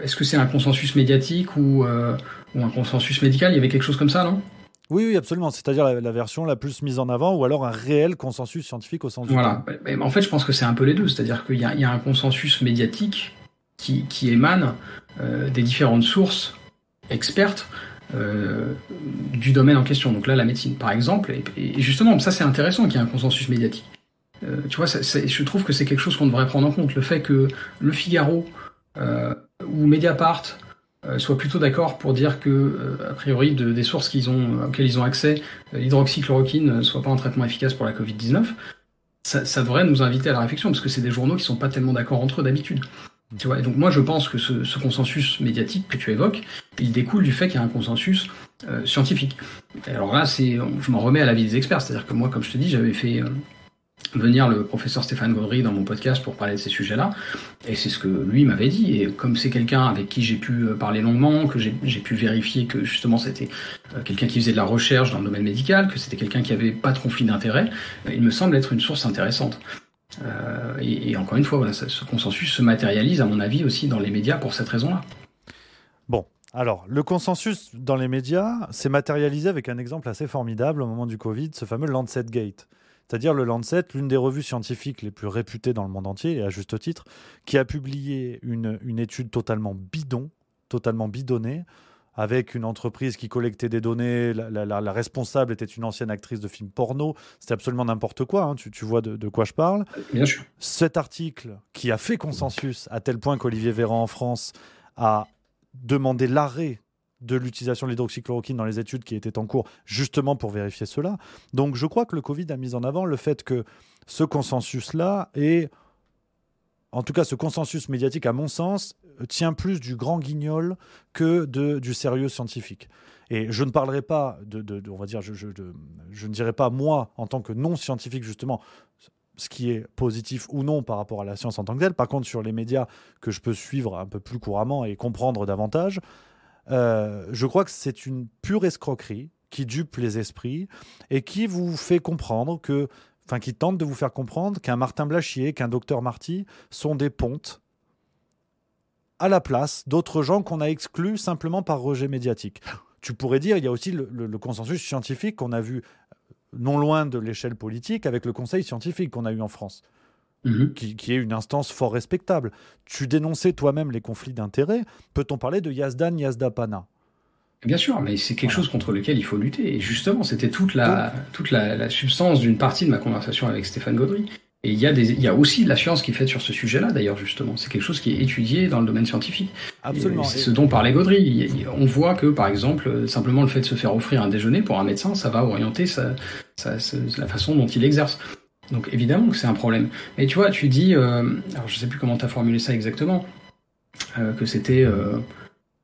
est-ce que c'est un consensus médiatique ou, ou, un consensus médical? Il y avait quelque chose comme ça, non? Oui, oui, absolument. C'est-à-dire la, version la plus mise en avant ou alors un réel consensus scientifique au sens du Voilà. En fait, je pense que c'est un peu les deux. C'est-à-dire qu'il y, y, a un consensus médiatique qui, qui émanent euh, des différentes sources expertes euh, du domaine en question. Donc là, la médecine, par exemple, et, justement, ça c'est intéressant qu'il y ait un consensus médiatique. Euh, tu vois, je trouve que c'est quelque chose qu'on devrait prendre en compte. Le fait que Le Figaro ou Mediapart soient plutôt d'accord pour dire que, a priori, de, des sources qu'ils ont, auxquelles ils ont accès, l'hydroxychloroquine ne soit pas un traitement efficace pour la Covid-19, ça, devrait nous inviter à la réflexion, parce que c'est des journaux qui sont pas tellement d'accord entre eux d'habitude. Tu et donc moi je pense que ce, consensus médiatique que tu évoques, il découle du fait qu'il y a un consensus euh, scientifique. alors là, je m'en remets à l'avis des experts, c'est-à-dire que moi, comme je te dis, j'avais fait euh, venir le professeur Stéphane Gaudry dans mon podcast pour parler de ces sujets-là, et c'est ce que lui m'avait dit. Et comme c'est quelqu'un avec qui j'ai pu euh, parler longuement, que j'ai pu vérifier que justement c'était quelqu'un qui faisait de la recherche dans le domaine médical, que c'était quelqu'un qui avait pas de conflit d'intérêt, il me semble être une source intéressante. Euh, et, encore une fois, ce consensus se matérialise, à mon avis, aussi dans les médias pour cette raison-là. Bon, alors, le consensus dans les médias s'est matérialisé avec un exemple assez formidable au moment du Covid, ce fameux Lancet Gate. C'est-à-dire le Lancet, l'une des revues scientifiques les plus réputées dans le monde entier, et à juste titre, qui a publié une, une étude totalement bidon, totalement bidonnée, avec une entreprise qui collectait des données. La, responsable était une ancienne actrice de films porno. C'était absolument n'importe quoi. Hein. Tu, vois de, quoi je parle. Bien sûr. Cet article qui a fait consensus à tel point qu'Olivier Véran en France a demandé l'arrêt de l'utilisation de l'hydroxychloroquine dans les études qui étaient en cours, justement pour vérifier cela. Donc je crois que le Covid a mis en avant le fait que ce consensus-là est, en tout cas ce consensus médiatique, à mon sens, tient plus du grand guignol que de, du sérieux scientifique. Et je ne parlerai pas de, on va dire, je, je, ne dirai pas moi, en tant que non scientifique, justement, ce qui est positif ou non par rapport à la science en tant que telle. Par contre, sur les médias que je peux suivre un peu plus couramment et comprendre davantage, euh, je crois que c'est une pure escroquerie qui dupe les esprits et qui vous fait comprendre que, enfin, qui tente de vous faire comprendre qu'un Martin Blachier, qu'un docteur Marty sont des pontes à la place d'autres gens qu'on a exclus simplement par rejet médiatique. Tu pourrais dire, il y a aussi le, consensus scientifique qu'on a vu non loin de l'échelle politique avec le conseil scientifique qu'on a eu en France. Mhm. Qui, est une instance fort respectable. Tu dénonçais toi-même les conflits d'intérêts. Peut-on parler de Yazdan Yazdapana? Bien sûr, mais c'est quelque chose contre lequel il faut lutter. Et justement, c'était toute la, toute la substance d'une partie de ma conversation avec Stéphane Gaudry. Et il y, a des, il y a aussi de la science qui est faite sur ce sujet-là, d'ailleurs, justement. C'est quelque chose qui est étudié dans le domaine scientifique. Absolument. C'est ce dont parlait Gaudry. On voit que, par exemple, simplement le fait de se faire offrir un déjeuner pour un médecin, ça va orienter sa, sa, la façon dont il exerce. Donc évidemment que c'est un problème. Mais tu vois, tu dis, euh, alors je sais plus comment tu as formulé ça exactement, euh, que c'était euh,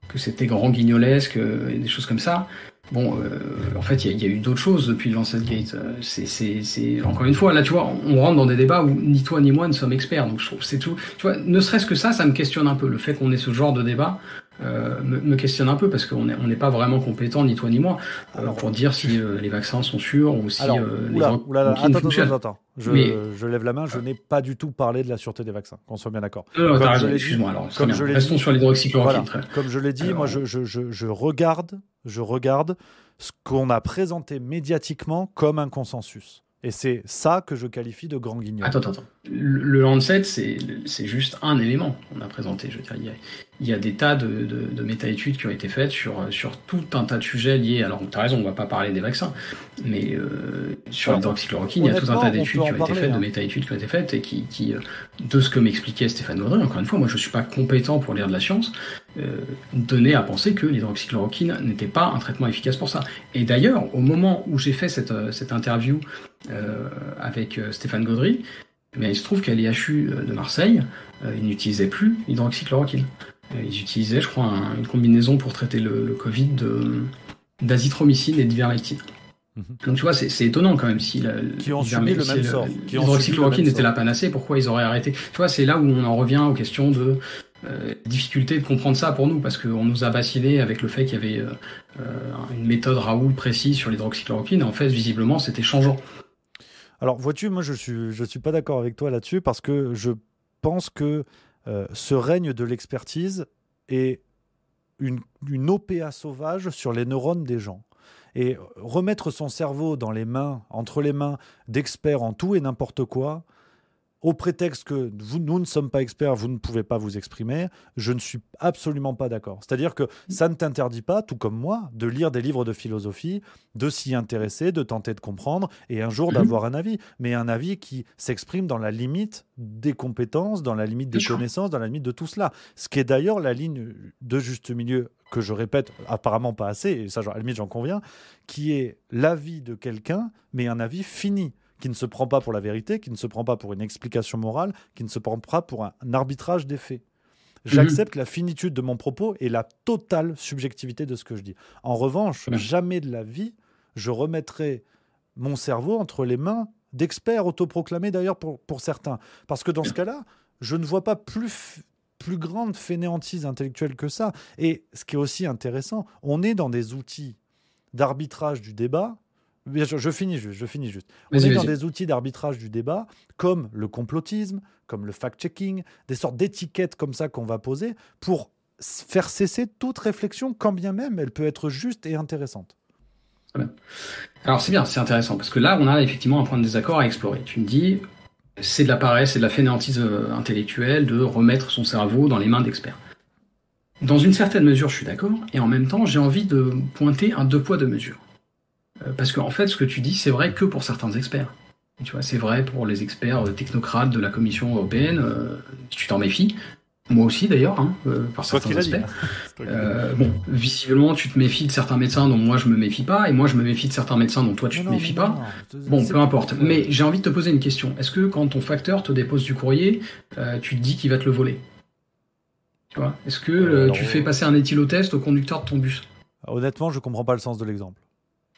que c'était grand guignolesque et des choses comme ça. Bon, euh, en fait, il y, a eu d'autres choses depuis le Lancet Gate. Euh, c'est, encore une fois, là, tu vois, on rentre dans des débats où ni toi ni moi ne sommes experts. Donc, je trouve c'est tout. Tu vois, ne serait-ce que ça, ça me questionne un peu le fait qu'on ait ce genre de débat euh, me, questionne un peu parce qu'on n'est on pas vraiment compétent, ni toi ni moi, euh, pour dire si les vaccins sont sûrs ou si les attends, attends, attends, Je, je, lève la main, je n'ai pas du tout parlé de la sûreté des vaccins, qu'on soit bien d'accord. excuse-moi alors. Comme je Restons dit, sur l'hydroxychloroquine. Voilà, comme je l'ai dit, moi je, je regarde, je regarde ce qu'on a présenté médiatiquement comme un consensus. Et c'est ça que je qualifie de grand guignol. Attends, attends, attends. Le, Lancet, c'est juste un élément qu'on a présenté. Je veux dire, il y a, il y a des tas de, de, de méta-études qui ont été faites sur, sur tout un tas de sujets liés. Alors, tu as raison, on ne va pas parler des vaccins, mais euh, sur l'hydroxychloroquine, il y a tout un tas d'études qui ont été faites, de hein. méta-études qui ont été faites, et qui, qui euh, de ce que m'expliquait Stéphane Gaudry, encore une fois, moi je ne suis pas compétent pour lire de la science, euh, donner à penser que l'hydroxychloroquine n'était pas un traitement efficace pour ça. Et d'ailleurs, au moment où j'ai fait cette, euh, cette interview euh, avec euh, Stéphane Gaudry, mais il se trouve qu'à l'IHU de Marseille, ils n'utilisaient plus l'hydroxychloroquine. Ils utilisaient, je crois, une combinaison pour traiter le, Covid d'azithromycine et d'ivermectine. Mhm. Donc tu vois, c'est étonnant quand même si l'hydroxychloroquine était la panacée, pourquoi ils auraient arrêté? Tu vois, c'est là où on en revient aux questions de euh, difficulté de comprendre ça pour nous parce qu'on nous a vacciné avec le fait qu'il y avait euh, une méthode Raoul précise sur l'hydroxychloroquine. En fait, visiblement, c'était changeant. Alors, vois-tu, moi, je suis, je suis pas d'accord avec toi là-dessus parce que je pense que euh, ce règne de l'expertise est une, une OPA sauvage sur les neurones des gens. Et remettre son cerveau dans les mains, entre les mains d'experts en tout et n'importe quoi, au prétexte que vous, nous ne sommes pas experts, vous ne pouvez pas vous exprimer, je ne suis absolument pas d'accord. C'est-à-dire que ça ne t'interdit pas, tout comme moi, de lire des livres de philosophie, de s'y intéresser, de tenter de comprendre et un jour mhm. d'avoir un avis, mais un avis qui s'exprime dans la limite des compétences, dans la limite des connaissances, dans la limite de tout cela. Ce qui est d'ailleurs la ligne de juste milieu que je répète apparemment pas assez, et ça à la limite j'en conviens, qui est l'avis de quelqu'un, mais un avis fini qui ne se prend pas pour la vérité, qui ne se prend pas pour une explication morale, qui ne se prend pas pour un, arbitrage des faits. J'accepte la finitude de mon propos et la totale subjectivité de ce que je dis. En revanche, jamais de la vie, je remettrai mon cerveau entre les mains d'experts autoproclamés d'ailleurs pour, pour certains. Parce que dans ce cas-là, je ne vois pas plus, plus grande fainéantise intellectuelle que ça. Et ce qui est aussi intéressant, on est dans des outils d'arbitrage du débat je, finis juste, je finis juste. On est dans des outils d'arbitrage du débat, comme le complotisme, comme le fact-checking, des sortes d'étiquettes comme ça qu'on va poser pour faire cesser toute réflexion, quand bien même elle peut être juste et intéressante. Alors c'est bien, c'est intéressant, parce que là, on a effectivement un point de désaccord à explorer. Tu me dis, c'est de la paresse, c'est de la fainéantise euh, intellectuelle de remettre son cerveau dans les mains d'experts. Dans une certaine mesure, je suis d'accord, et en même temps, j'ai envie de pointer un deux poids, deux mesures. Euh, parce qu'en en fait, ce que tu dis, c'est vrai que pour certains experts. Tu vois, c'est vrai pour les experts euh, technocrates de la Commission européenne. Euh, tu t'en méfies. Moi aussi d'ailleurs, hein, par certains aspects. bon, visiblement, tu te méfies de certains médecins dont moi je me méfie pas, et moi je me méfie de certains médecins dont toi tu te méfies pas. bon, peu importe. Mais j'ai envie de te poser une question. Est-ce que quand ton facteur te dépose du courrier, tu te dis qu'il va te le voler? Tu vois? Est-ce que tu fais passer un éthylotest au conducteur de ton bus? Honnêtement, je comprends pas le sens de l'exemple.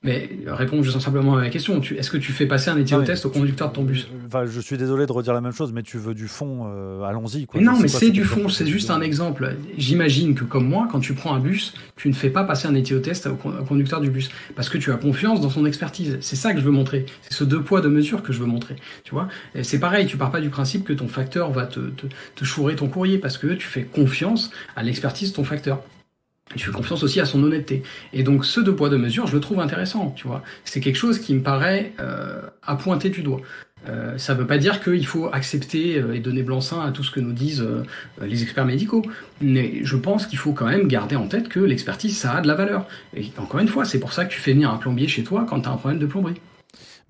Mais réponds juste simplement à la question. Est-ce que tu fais passer un éthylotest au conducteur de ton bus? enfin, Je suis désolé de redire la même chose, mais tu veux du fond, euh, allons-y. Non, mais c'est du fond, c'est juste un exemple. J'imagine que comme moi, quand tu prends un bus, tu ne fais pas passer un éthylotest au, conducteur du bus, parce que tu as confiance dans son expertise. C'est ça que je veux montrer. C'est ce deux poids, deux mesures que je veux montrer. Tu vois? C'est pareil, tu pars pas du principe que ton facteur va te, te, te chourer ton courrier, parce que tu fais confiance à l'expertise de ton facteur je fais confiance aussi à son honnêteté. Et donc ce deux poids deux mesures, je le trouve intéressant, tu vois. C'est quelque chose qui me paraît euh, à pointer du doigt. Euh, ça ne veut pas dire qu'il faut accepter euh, et donner blanc-seing à tout ce que nous disent les experts médicaux, mais je pense qu'il faut quand même garder en tête que l'expertise, ça a de la valeur. Et encore une fois, c'est pour ça que tu fais venir un plombier chez toi quand tu as un problème de plomberie.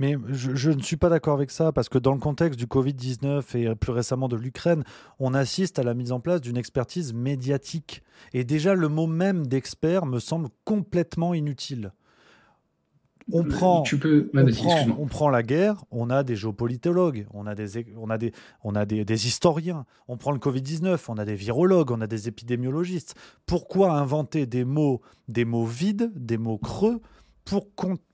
Mais je, ne suis pas d'accord avec ça, parce que dans le contexte du Covid-19 et plus récemment de l'Ukraine, on assiste à la mise en place d'une expertise médiatique. Et déjà, le mot même d'expert me semble complètement inutile. On prend, tu peux... on, prend, la guerre, on a des géopolitologues, on a des, on a des, on a des, des historiens. On prend le Covid-19, on a des virologues, on a des épidémiologistes. Pourquoi inventer des mots, des mots vides, des mots creux, pour,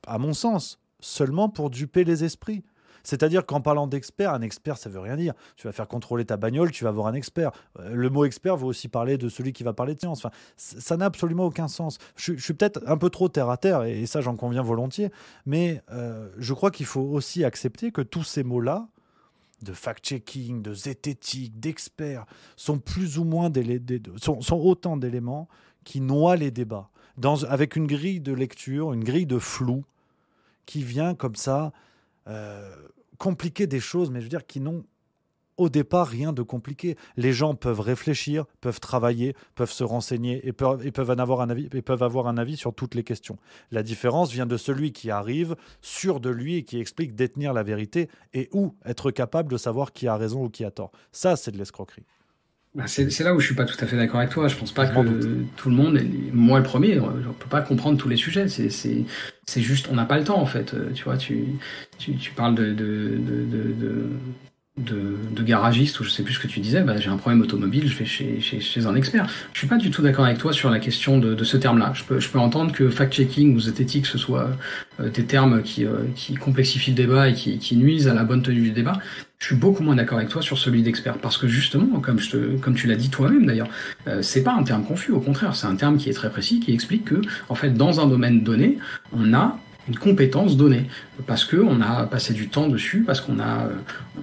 à mon sens, seulement pour duper les esprits. C'est-à-dire qu'en parlant d'expert, un expert, ça veut rien dire. Tu vas faire contrôler ta bagnole, tu vas avoir un expert. Euh, le mot expert veut aussi parler de celui qui va parler de science. Enfin, ça n'a absolument aucun sens. Je, suis peut-être un peu trop terre à terre, et, ça, j'en conviens volontiers, mais euh, je crois qu'il faut aussi accepter que tous ces mots-là, de fact-checking, de zététique, d'experts, sont plus ou moins des, sont, autant d'éléments qui noient les débats. Avec une grille de lecture, une grille de flou qui vient comme ça euh, compliquer des choses, mais je veux dire qui n'ont au départ rien de compliqué. Les gens peuvent réfléchir, peuvent travailler, peuvent se renseigner et peuvent, et peuvent, en avoir un avis, et peuvent avoir un avis sur toutes les questions. La différence vient de celui qui arrive, sûr de lui et qui explique détenir la vérité et ou être capable de savoir qui a raison ou qui a tort. Ça, c'est de l'escroquerie. Bah, c'est là où je suis pas tout à fait d'accord avec toi. Je pense pas que tout le monde, moi le premier, on peut pas comprendre tous les sujets. C'est juste, on n'a pas le temps en fait. Tu vois, tu, tu, tu parles de, de, de, de, de, garagiste ou je sais plus ce que tu disais, bah, j'ai un problème automobile, je vais chez, chez, chez, un expert. Je suis pas du tout d'accord avec toi sur la question de, de ce terme-là. Je peux, je peux entendre que fact-checking ou zététique, ce soit euh, des termes qui, euh, qui complexifient le débat et qui, qui nuisent à la bonne tenue du débat. Je suis beaucoup moins d'accord avec toi sur celui d'expert parce que justement, comme, je te, comme tu l'as dit toi-même d'ailleurs, euh, c'est pas un terme confus. Au contraire, c'est un terme qui est très précis, qui explique que, en fait, dans un domaine donné, on a une compétence donnée parce que on a passé du temps dessus, parce qu'on a,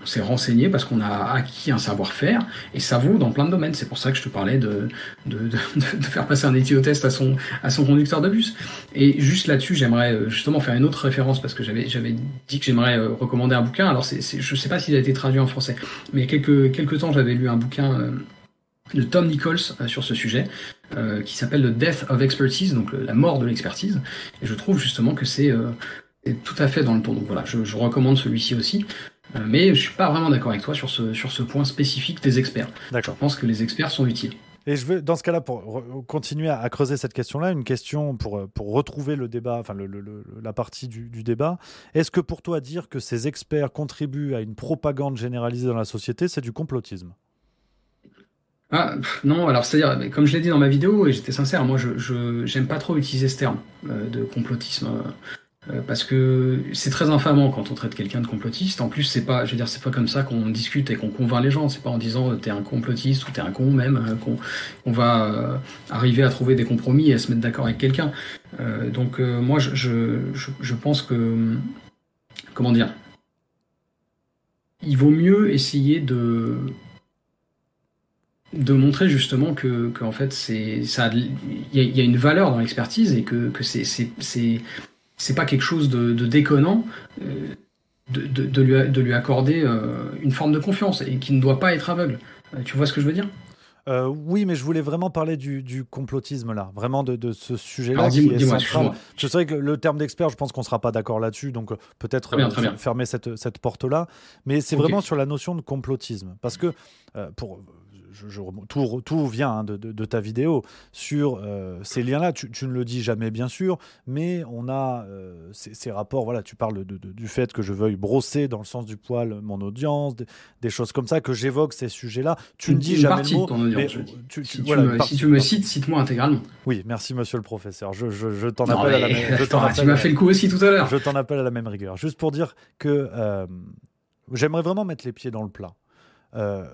on s'est renseigné, parce qu'on a acquis un savoir-faire et ça vaut dans plein de domaines. C'est pour ça que je te parlais de de, de, de faire passer un éthylotest à son à son conducteur de bus. Et juste là-dessus, j'aimerais euh, justement faire une autre référence parce que j'avais j'avais dit que j'aimerais euh, recommander un bouquin. Alors c'est, je sais pas s'il a été traduit en français, mais quelques quelques temps j'avais lu un bouquin euh, de Tom Nichols sur ce sujet, euh, qui s'appelle The Death of Expertise, donc la mort de l'expertise. Et je trouve justement que c'est euh, tout à fait dans le ton. Donc voilà, je, je recommande celui-ci aussi. Euh, mais je suis pas vraiment d'accord avec toi sur ce, sur ce point spécifique des experts. D'accord. Je pense que les experts sont utiles. Et je veux, dans ce cas-là, pour continuer à, creuser cette question-là, une question pour, pour retrouver le débat, enfin le, le, la partie du, du débat. Est-ce que pour toi, dire que ces experts contribuent à une propagande généralisée dans la société, c'est du complotisme? Ah, non, alors c'est-à-dire, comme je l'ai dit dans ma vidéo, et j'étais sincère, moi je j'aime pas trop utiliser ce terme euh, de complotisme. Euh, parce que c'est très infamant quand on traite quelqu'un de complotiste. En plus, c'est pas, je veux dire, c'est pas comme ça qu'on discute et qu'on convainc les gens. C'est pas en disant euh, t'es un complotiste ou t'es un con même qu'on on va arriver à trouver des compromis et à se mettre d'accord avec quelqu'un. donc moi, je, je, je pense que comment dire, il vaut mieux essayer de de montrer justement que, que en fait c'est ça il y, y, a une valeur dans l'expertise et que, que c'est c'est pas quelque chose de, de déconnant euh, de, de, de, lui, de lui accorder euh, une forme de confiance et qui ne doit pas être aveugle. Euh, tu vois ce que je veux dire? Euh, oui, mais je voulais vraiment parler du, du complotisme là, vraiment de, de ce sujet-là qui est central. Je sais que le terme d'expert, je pense qu'on sera pas d'accord là-dessus, donc peut-être fermer cette, cette porte-là. Mais c'est okay. vraiment sur la notion de complotisme, parce que euh, pour je, tout, tout, vient hein, de, de, de, ta vidéo sur euh, ces liens-là. Tu, tu, ne le dis jamais, bien sûr, mais on a euh, ces, ces, rapports. Voilà, tu parles de, du fait que je veuille brosser dans le sens du poil mon audience, des, des choses comme ça, que j'évoque ces sujets-là. Tu ne dis jamais le mot. mais, tu, si, voilà, me, si, tu me, cites, cite-moi intégralement. Oui, merci, monsieur le professeur. Je, je, je t'en appelle à la même. Appelle, tu m'as fait le coup aussi tout à l'heure. Je t'en appelle à la même rigueur. Juste pour dire que euh, j'aimerais vraiment mettre les pieds dans le plat. Euh,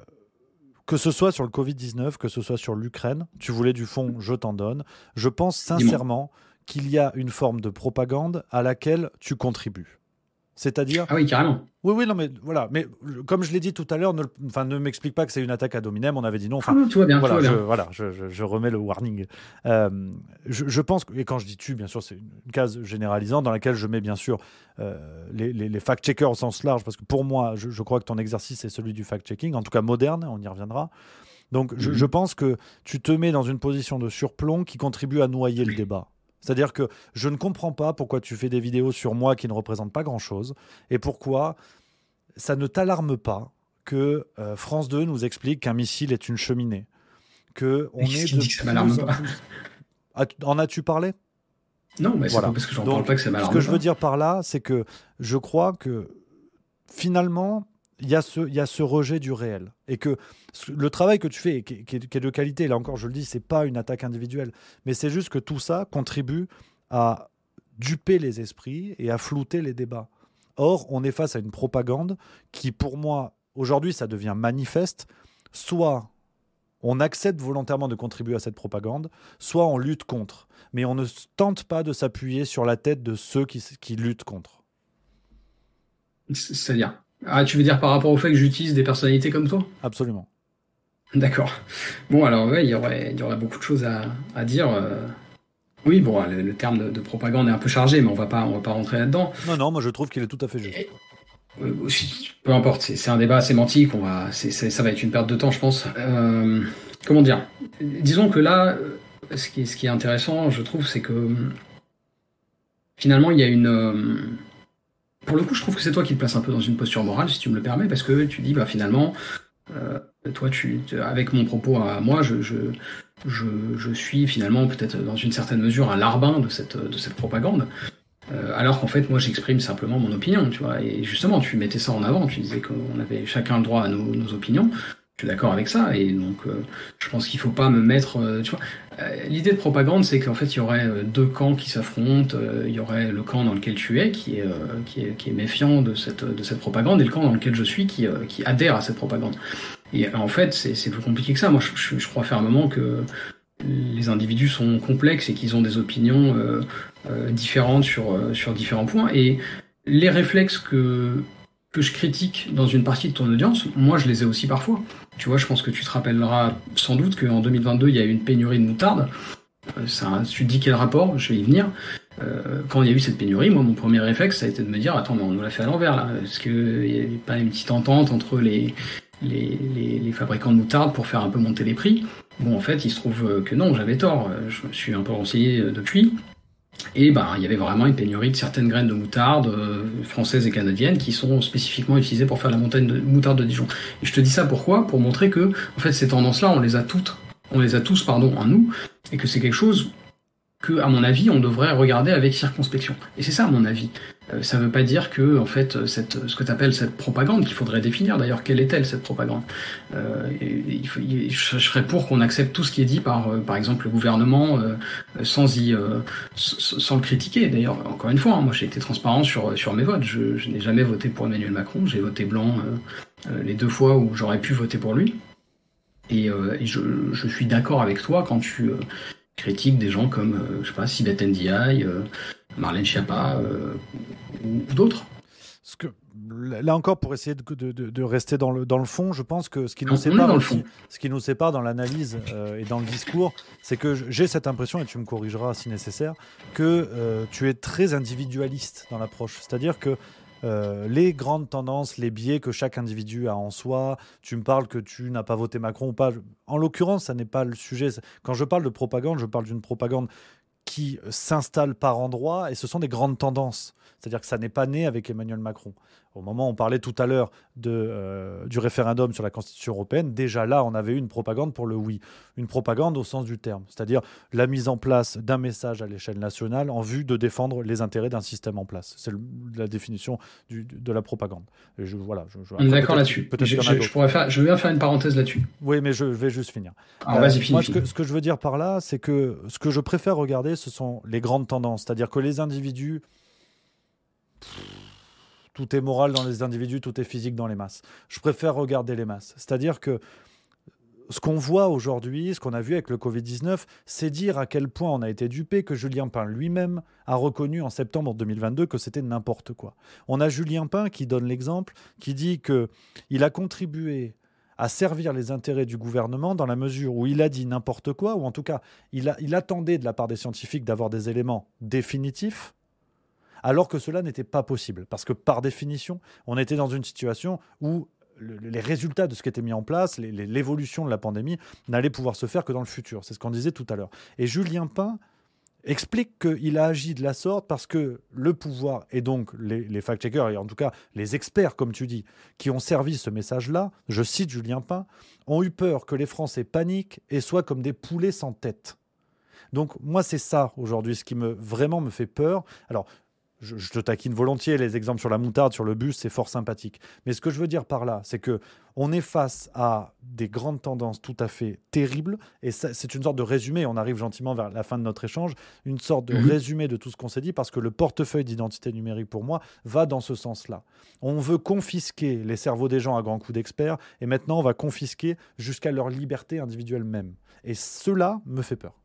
que ce soit sur le Covid-19, que ce soit sur l'Ukraine, tu voulais du fond, je t'en donne. Je pense sincèrement qu'il y a une forme de propagande à laquelle tu contribues. C'est-à-dire. Ah oui, carrément. Oui, oui, non, mais voilà. Mais comme je l'ai dit tout à l'heure, ne, enfin, ne m'explique pas que c'est une attaque à dominem. On avait dit non. Enfin, ah, tout va bien. Voilà, tout va je, voilà je, je, je, remets le warning. Euh, je, pense que, et quand je dis tu, bien sûr, c'est une case généralisante dans laquelle je mets bien sûr euh, les, les, les fact-checkers au sens large, parce que pour moi, je, je crois que ton exercice est celui du fact-checking, en tout cas moderne, on y reviendra. Donc, mm -hmm. je, pense que tu te mets dans une position de surplomb qui contribue à noyer le débat. C'est-à-dire que je ne comprends pas pourquoi tu fais des vidéos sur moi qui ne représentent pas grand-chose et pourquoi ça ne t'alarme pas que euh, France 2 nous explique qu'un missile est une cheminée. Que on est de ça m'alarme pas. En as-tu parlé? Non, mais voilà. pas parce que j'en parle pas que ça m'alarme. Ce que je veux dire par là, c'est que je crois que finalement, il y, a ce, y a ce rejet du réel. Et que le travail que tu fais, qui, est, est de qualité, là encore, je le dis, c'est pas une attaque individuelle, mais c'est juste que tout ça contribue à duper les esprits et à flouter les débats. Or, on est face à une propagande qui, pour moi, aujourd'hui, ça devient manifeste. Soit on accepte volontairement de contribuer à cette propagande, soit on lutte contre. Mais on ne tente pas de s'appuyer sur la tête de ceux qui, qui luttent contre. C'est-à-dire? Ah, Tu veux dire par rapport au fait que j'utilise des personnalités comme toi? Absolument. D'accord. Bon, alors, ouais, il y aurait, il y aurait beaucoup de choses à, à dire. Euh. Oui, bon, le, terme de, propagande est un peu chargé, mais on va pas, on va pas rentrer là-dedans. Non, non, moi je trouve qu'il est tout à fait juste. peu importe, c'est un débat sémantique, on va, ça va être une perte de temps, je pense. Euh, comment dire? Disons que là, ce qui, ce qui est intéressant, je trouve, c'est que finalement, il y a une. Pour le coup, je trouve que c'est toi qui te places un peu dans une posture morale, si tu me le permets, parce que tu dis, bah finalement, euh, toi, tu, avec mon propos à moi, je, je, je, suis finalement peut-être dans une certaine mesure un larbin de cette, de cette propagande. Euh, alors qu'en fait, moi, j'exprime simplement mon opinion, tu vois. Et justement, tu mettais ça en avant, tu disais qu'on avait chacun le droit à nos, nos opinions. Je suis d'accord avec ça, et donc euh, je pense qu'il faut pas me mettre, tu vois. L'idée de propagande, c'est qu'en fait, il y aurait deux camps qui s'affrontent. Il y aurait le camp dans lequel tu es, qui est, qui est, qui est méfiant de cette, de cette propagande, et le camp dans lequel je suis, qui, qui adhère à cette propagande. Et en fait, c'est plus compliqué que ça. Moi, je, je, crois fermement que les individus sont complexes et qu'ils ont des opinions euh, euh, différentes sur, euh, sur différents points. Et les réflexes que, que je critique dans une partie de ton audience, moi, je les ai aussi parfois. Tu vois, je pense que tu te rappelleras sans doute qu'en 2022, il y a eu une pénurie de moutarde. Ça, tu dis quel rapport, je vais y venir. quand il y a eu cette pénurie, moi, mon premier réflexe, ça a été de me dire, attends, mais on nous l'a fait à l'envers, là. Est-ce qu'il n'y a pas une petite entente entre les, les, fabricants de moutarde pour faire un peu monter les prix? Bon, en fait, il se trouve que non, j'avais tort. Je me suis un peu renseigné euh, depuis. Et ben, il y avait vraiment une pénurie de certaines graines de moutarde euh, françaises et canadiennes qui sont spécifiquement utilisées pour faire la montagne de moutarde de Dijon. Et je te dis ça pourquoi? Pour montrer que, en fait, ces tendances-là, on les a toutes, on les a tous, pardon, en nous, et que c'est quelque chose que, à mon avis, on devrait regarder avec circonspection. Et c'est ça, à mon avis. Euh, ça ne veut pas dire que, en fait, cette, ce que tu appelles cette propagande, qu'il faudrait définir d'ailleurs, quelle est-elle cette propagande? Euh, il faut, Je serais pour qu'on accepte tout ce qui est dit par, euh, par exemple, le gouvernement euh, sans, y, sans le critiquer. D'ailleurs, encore une fois, hein, moi j'ai été transparent sur, sur mes votes. Je, je n'ai jamais voté pour Emmanuel Macron, j'ai voté blanc les deux fois où j'aurais pu voter pour lui. Et, et je, je, suis d'accord avec toi quand tu critique des gens comme, euh, je sais pas, Sibeth Ndiaye, euh, Marlène Schiappa euh, ou, d'autres. Ce que, là encore, pour essayer de, de, de, rester dans le, dans le fond, je pense que ce qui nous sépare, dans le fond. ce qui nous sépare dans l'analyse et dans le discours, c'est que j'ai cette impression, et tu me corrigeras si nécessaire, que tu es très individualiste dans l'approche. C'est-à-dire que euh, les grandes tendances, les biais que chaque individu a en soi. Tu me parles que tu n'as pas voté Macron ou pas. En l'occurrence, ça n'est pas le sujet. Quand je parle de propagande, je parle d'une propagande qui s'installe par endroits et ce sont des grandes tendances. C'est-à-dire que ça n'est pas né avec Emmanuel Macron. Au moment où on parlait tout à l'heure euh, du référendum sur la Constitution européenne, déjà là, on avait eu une propagande pour le oui. Une propagande au sens du terme, c'est-à-dire la mise en place d'un message à l'échelle nationale en vue de défendre les intérêts d'un système en place. C'est la définition de la propagande. je, voilà, D'accord là-dessus. Je, je, pourrais faire, je vais faire une parenthèse là-dessus. Oui, mais je vais juste finir. Alors, vas-y, euh, moi, ce que, ce que, je veux dire par là, c'est que ce que je préfère regarder, ce sont les grandes tendances. C'est-à-dire que les individus tout est moral dans les individus, tout est physique dans les masses. Je préfère regarder les masses. C'est-à-dire que ce qu'on voit aujourd'hui, ce qu'on a vu avec le Covid-19, c'est dire à quel point on a été dupé, que Julien Pain lui-même a reconnu en septembre 2022 que c'était n'importe quoi. On a Julien Pain qui donne l'exemple, qui dit que il a contribué à servir les intérêts du gouvernement dans la mesure où il a dit n'importe quoi, ou en tout cas, il, attendait de la part des scientifiques d'avoir des éléments définitifs alors que cela n'était pas possible. Parce que par définition, on était dans une situation où les résultats de ce qui était mis en place, l'évolution de la pandémie, n'allaient pouvoir se faire que dans le futur. C'est ce qu'on disait tout à l'heure. Et Julien Pain explique qu'il a agi de la sorte parce que le pouvoir et donc les, fact-checkers et en tout cas les experts, comme tu dis, qui ont servi ce message-là, je cite Julien Pain, ont eu peur que les Français paniquent et soient comme des poulets sans tête. Donc moi c'est ça aujourd'hui ce qui me vraiment me fait peur. Alors je, te taquine volontiers, les exemples sur la moutarde, sur le bus, c'est fort sympathique. Mais ce que je veux dire par là, c'est que on est face à des grandes tendances tout à fait terribles, et c'est une sorte de résumé, on arrive gentiment vers la fin de notre échange, une sorte de mhm. résumé de tout ce qu'on s'est dit, parce que le portefeuille d'identité numérique, pour moi, va dans ce sens-là. On veut confisquer les cerveaux des gens à grands coups d'experts, et maintenant on va confisquer jusqu'à leur liberté individuelle même. Et cela me fait peur.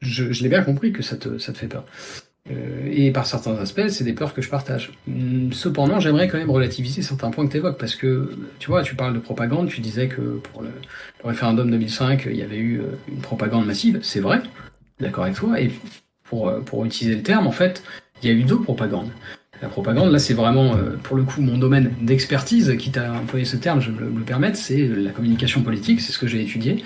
Je, l'ai bien compris que ça te, ça te fait peur. Euh, et par certains aspects, c'est des peurs que je partage. Hum, cependant, j'aimerais quand même relativiser certains points que tu évoques, parce que, tu vois, tu parles de propagande, tu disais que pour le, référendum 2005, il y avait eu euh, une propagande massive, c'est vrai, d'accord avec toi, et pour, euh, pour utiliser le terme, en fait, il y a eu deux propagandes. La propagande, là, c'est vraiment, pour le coup, mon domaine d'expertise, quitte à employer ce terme, je me le permettre, c'est la communication politique, c'est ce que j'ai étudié.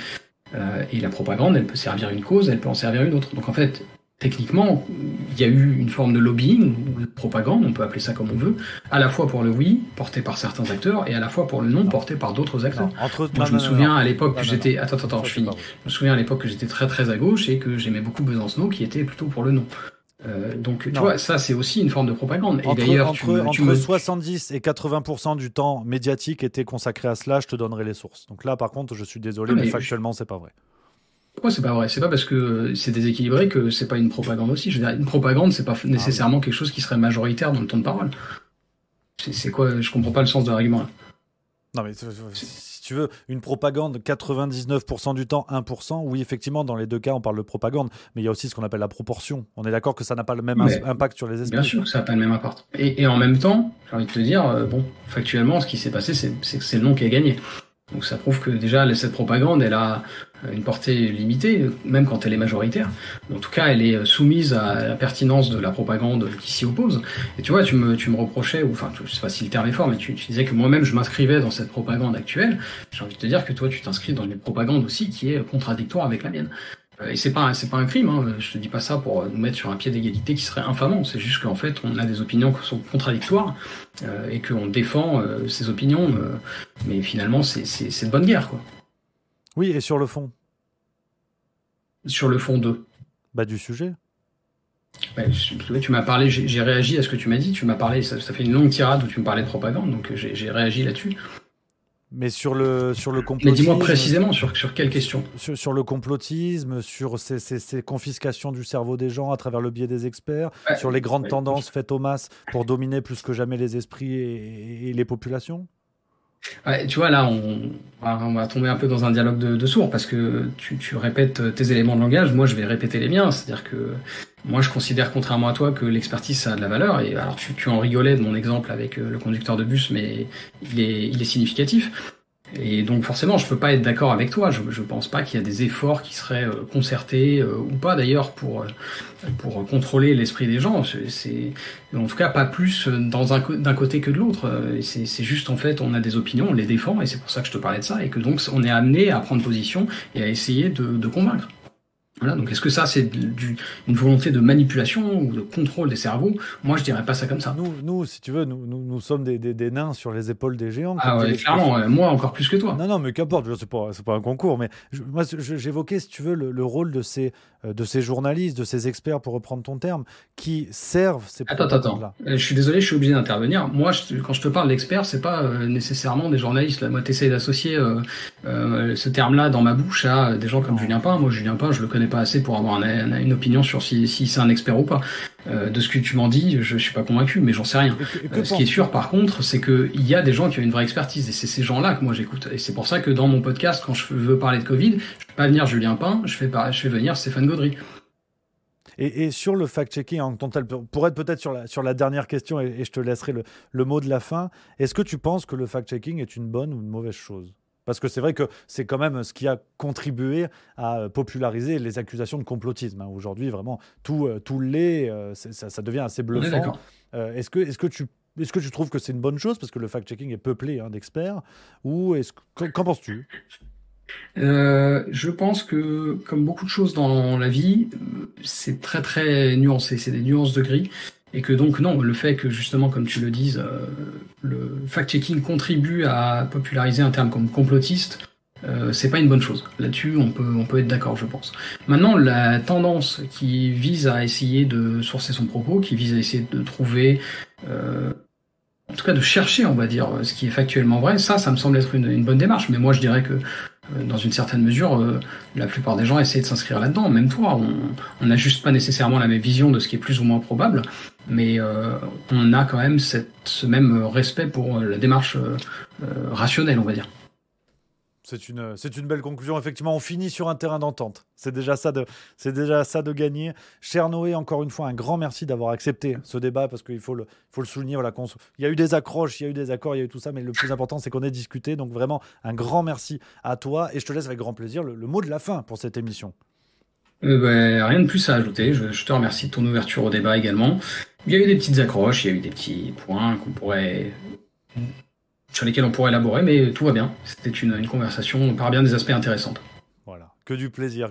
et la propagande, elle peut servir une cause, elle peut en servir une autre. Donc en fait, techniquement, il y a eu une forme de lobbying ou de propagande, on peut appeler ça comme on veut, à la fois pour le oui, porté par certains acteurs, et à la fois pour le non, porté par d'autres acteurs. Moi, je me souviens à l'époque que j'étais. Attends, attends, je finis. Je me souviens à l'époque que j'étais très très à gauche et que j'aimais beaucoup Besancenot qui était plutôt pour le non. Euh, donc, tu vois, ça, c'est aussi une forme de propagande. Et d'ailleurs, entre, entre 70 et 80% du temps médiatique était consacré à cela, je te donnerai les sources. Donc là, par contre, je suis désolé, ah, mais, factuellement, c'est pas vrai. Pourquoi c'est pas vrai? C'est pas parce que c'est déséquilibré que c'est pas une propagande aussi. Je veux dire, une propagande, c'est pas nécessairement quelque chose qui serait majoritaire dans le temps de parole. C'est quoi? Je comprends pas le sens de l'argument là. Non mais si tu veux, une propagande 99% du temps 1%, oui effectivement dans les deux cas on parle de propagande, mais il y a aussi ce qu'on appelle la proportion. On est d'accord que ça n'a pas le même impact sur les esprits. Bien sûr que ça n'a pas le même impact. Et, et en même temps, j'ai envie de te dire, euh, bon, factuellement, ce qui s'est passé, c'est que c'est le nom qui a gagné. Donc ça prouve que déjà cette propagande, elle a une portée limitée, même quand elle est majoritaire. En tout cas, elle est soumise à la pertinence de la propagande qui s'y oppose. Et tu vois, tu me, tu me reprochais, ou enfin, je sais pas si le terme est fort, mais tu, tu disais que moi-même je m'inscrivais dans cette propagande actuelle. J'ai envie de te dire que toi, tu t'inscris dans une propagande aussi qui est contradictoire avec la mienne. Euh, et c'est pas c'est pas un crime. Hein. Je te dis pas ça pour nous mettre sur un pied d'égalité qui serait infamant. C'est juste qu'en fait, on a des opinions qui sont contradictoires euh, et qu'on défend euh, ces opinions. Mais finalement, c'est c'est de bonne guerre, quoi. Oui, et sur le fond? Sur le fond de. Bah du sujet. Bah, tu m'as parlé, j'ai réagi à ce que tu m'as dit. Tu m'as parlé, ça, ça, fait une longue tirade où tu me parlais de propagande, donc j'ai réagi là-dessus. Mais sur le, sur le complotisme. Mais dis-moi précisément sur, sur quelle question? Sur, le complotisme, sur ces, ces, confiscations du cerveau des gens à travers le biais des experts, sur les grandes tendances faites aux masses pour dominer plus que jamais les esprits et les populations? Tu vois, là, on, on, va tomber un peu dans un dialogue de, de sourds parce que tu, tu, répètes tes éléments de langage, moi je vais répéter les miens. C'est-à-dire que moi je considère, contrairement à toi, que l'expertise ça a de la valeur. Et alors tu, tu en rigolais de mon exemple avec euh, le conducteur de bus, mais il est, il est significatif. Et donc forcément, je peux pas être d'accord avec toi. Je, je pense pas qu'il y a des efforts qui seraient euh, concertés euh, ou pas d'ailleurs pour euh, pour contrôler l'esprit des gens. C'est en tout cas pas plus dans un d'un côté que de l'autre. C'est juste en fait, on a des opinions, on les défend et c'est pour ça que je te parlais de ça et que donc on est amené à prendre position et à essayer de convaincre. Voilà, donc est-ce que ça c'est une volonté de manipulation ou de contrôle des cerveaux? Moi je dirais pas ça comme ça. Nous, nous si tu veux, nous, nous, nous sommes des, des, des, nains sur les épaules des géants. Ah ouais, clairement, moi encore plus que toi. Non, non, mais qu'importe, c'est pas, pas un concours, mais moi j'évoquais, si tu veux, le, le, rôle de ces, de ces journalistes, de ces experts, pour reprendre ton terme, qui servent ces Attends, attends, attends. Euh, je suis désolé, je suis obligé d'intervenir. Moi, quand je te parle d'experts, c'est pas euh, nécessairement des journalistes. Là. Moi, t'essayes d'associer euh, ce terme-là dans ma bouche à des gens comme Julien Pain. Moi, Julien Pain, je le connais pas assez pour avoir un une opinion sur si, si c'est un expert ou pas. Euh, de ce que tu m'en dis, je, suis pas convaincu, mais j'en sais rien. Euh, ce qui est sûr, par contre, c'est qu'il y a des gens qui ont une vraie expertise, et c'est ces gens-là que moi j'écoute. Et c'est pour ça que dans mon podcast, quand je veux parler de Covid, je vais pas venir Julien Pain, je fais, pas, je fais venir Stéphane Gaudry. Et, sur le fact-checking, pour être peut-être sur la, sur la dernière question, et, et je te laisserai le, le mot de la fin, est-ce que tu penses que le fact-checking est une bonne ou une mauvaise chose? Parce que c'est vrai que c'est quand même ce qui a contribué à populariser les accusations de complotisme. Hein. Aujourd'hui, vraiment, tout, euh, tout l'est, euh, ça, devient assez bluffant. Euh, est-ce que, est que tu est-ce que tu trouves que c'est une bonne chose? Parce que le fact-checking est peuplé hein, d'experts ou est-ce qu'en penses-tu? Je pense que, comme beaucoup de choses dans la vie, c'est très très nuancé. C'est des nuances de gris. Et que donc, non, le fait que justement, comme tu le dises, euh, le fact-checking contribue à populariser un terme comme complotiste, euh, c'est pas une bonne chose. Là-dessus, on peut, on peut être d'accord, je pense. Maintenant, la tendance qui vise à essayer de sourcer son propos, qui vise à essayer de trouver, euh, en tout cas de chercher, on va dire, ce qui est factuellement vrai, ça, ça me semble être une, une bonne démarche. Mais moi, je dirais que dans une certaine mesure, euh, la plupart des gens essaient de s'inscrire là-dedans. Même toi, on n'a juste pas nécessairement la même vision de ce qui est plus ou moins probable, mais euh, on a quand même cette, ce même respect pour la démarche rationnelle, on va dire. C'est une, c'est une belle conclusion. Effectivement, on finit sur un terrain d'entente. C'est déjà ça de, c'est déjà ça de gagner. Cher Noé, encore une fois, un grand merci d'avoir accepté ce débat parce qu'il faut le, faut le souligner. Voilà, il y a eu des accroches, il y a eu des accords, il y a eu tout ça, mais le plus important, c'est qu'on ait discuté. Donc vraiment, un grand merci à toi et je te laisse avec grand plaisir le, mot de la fin pour cette émission. Euh, ben, rien de plus à ajouter. Je, te remercie de ton ouverture au débat également. Il y a eu des petites accroches, il y a eu des petits points qu'on pourrait sur lesquels on pourrait élaborer, mais tout va bien. C'était une, conversation par bien des aspects intéressantes. Voilà, que du plaisir.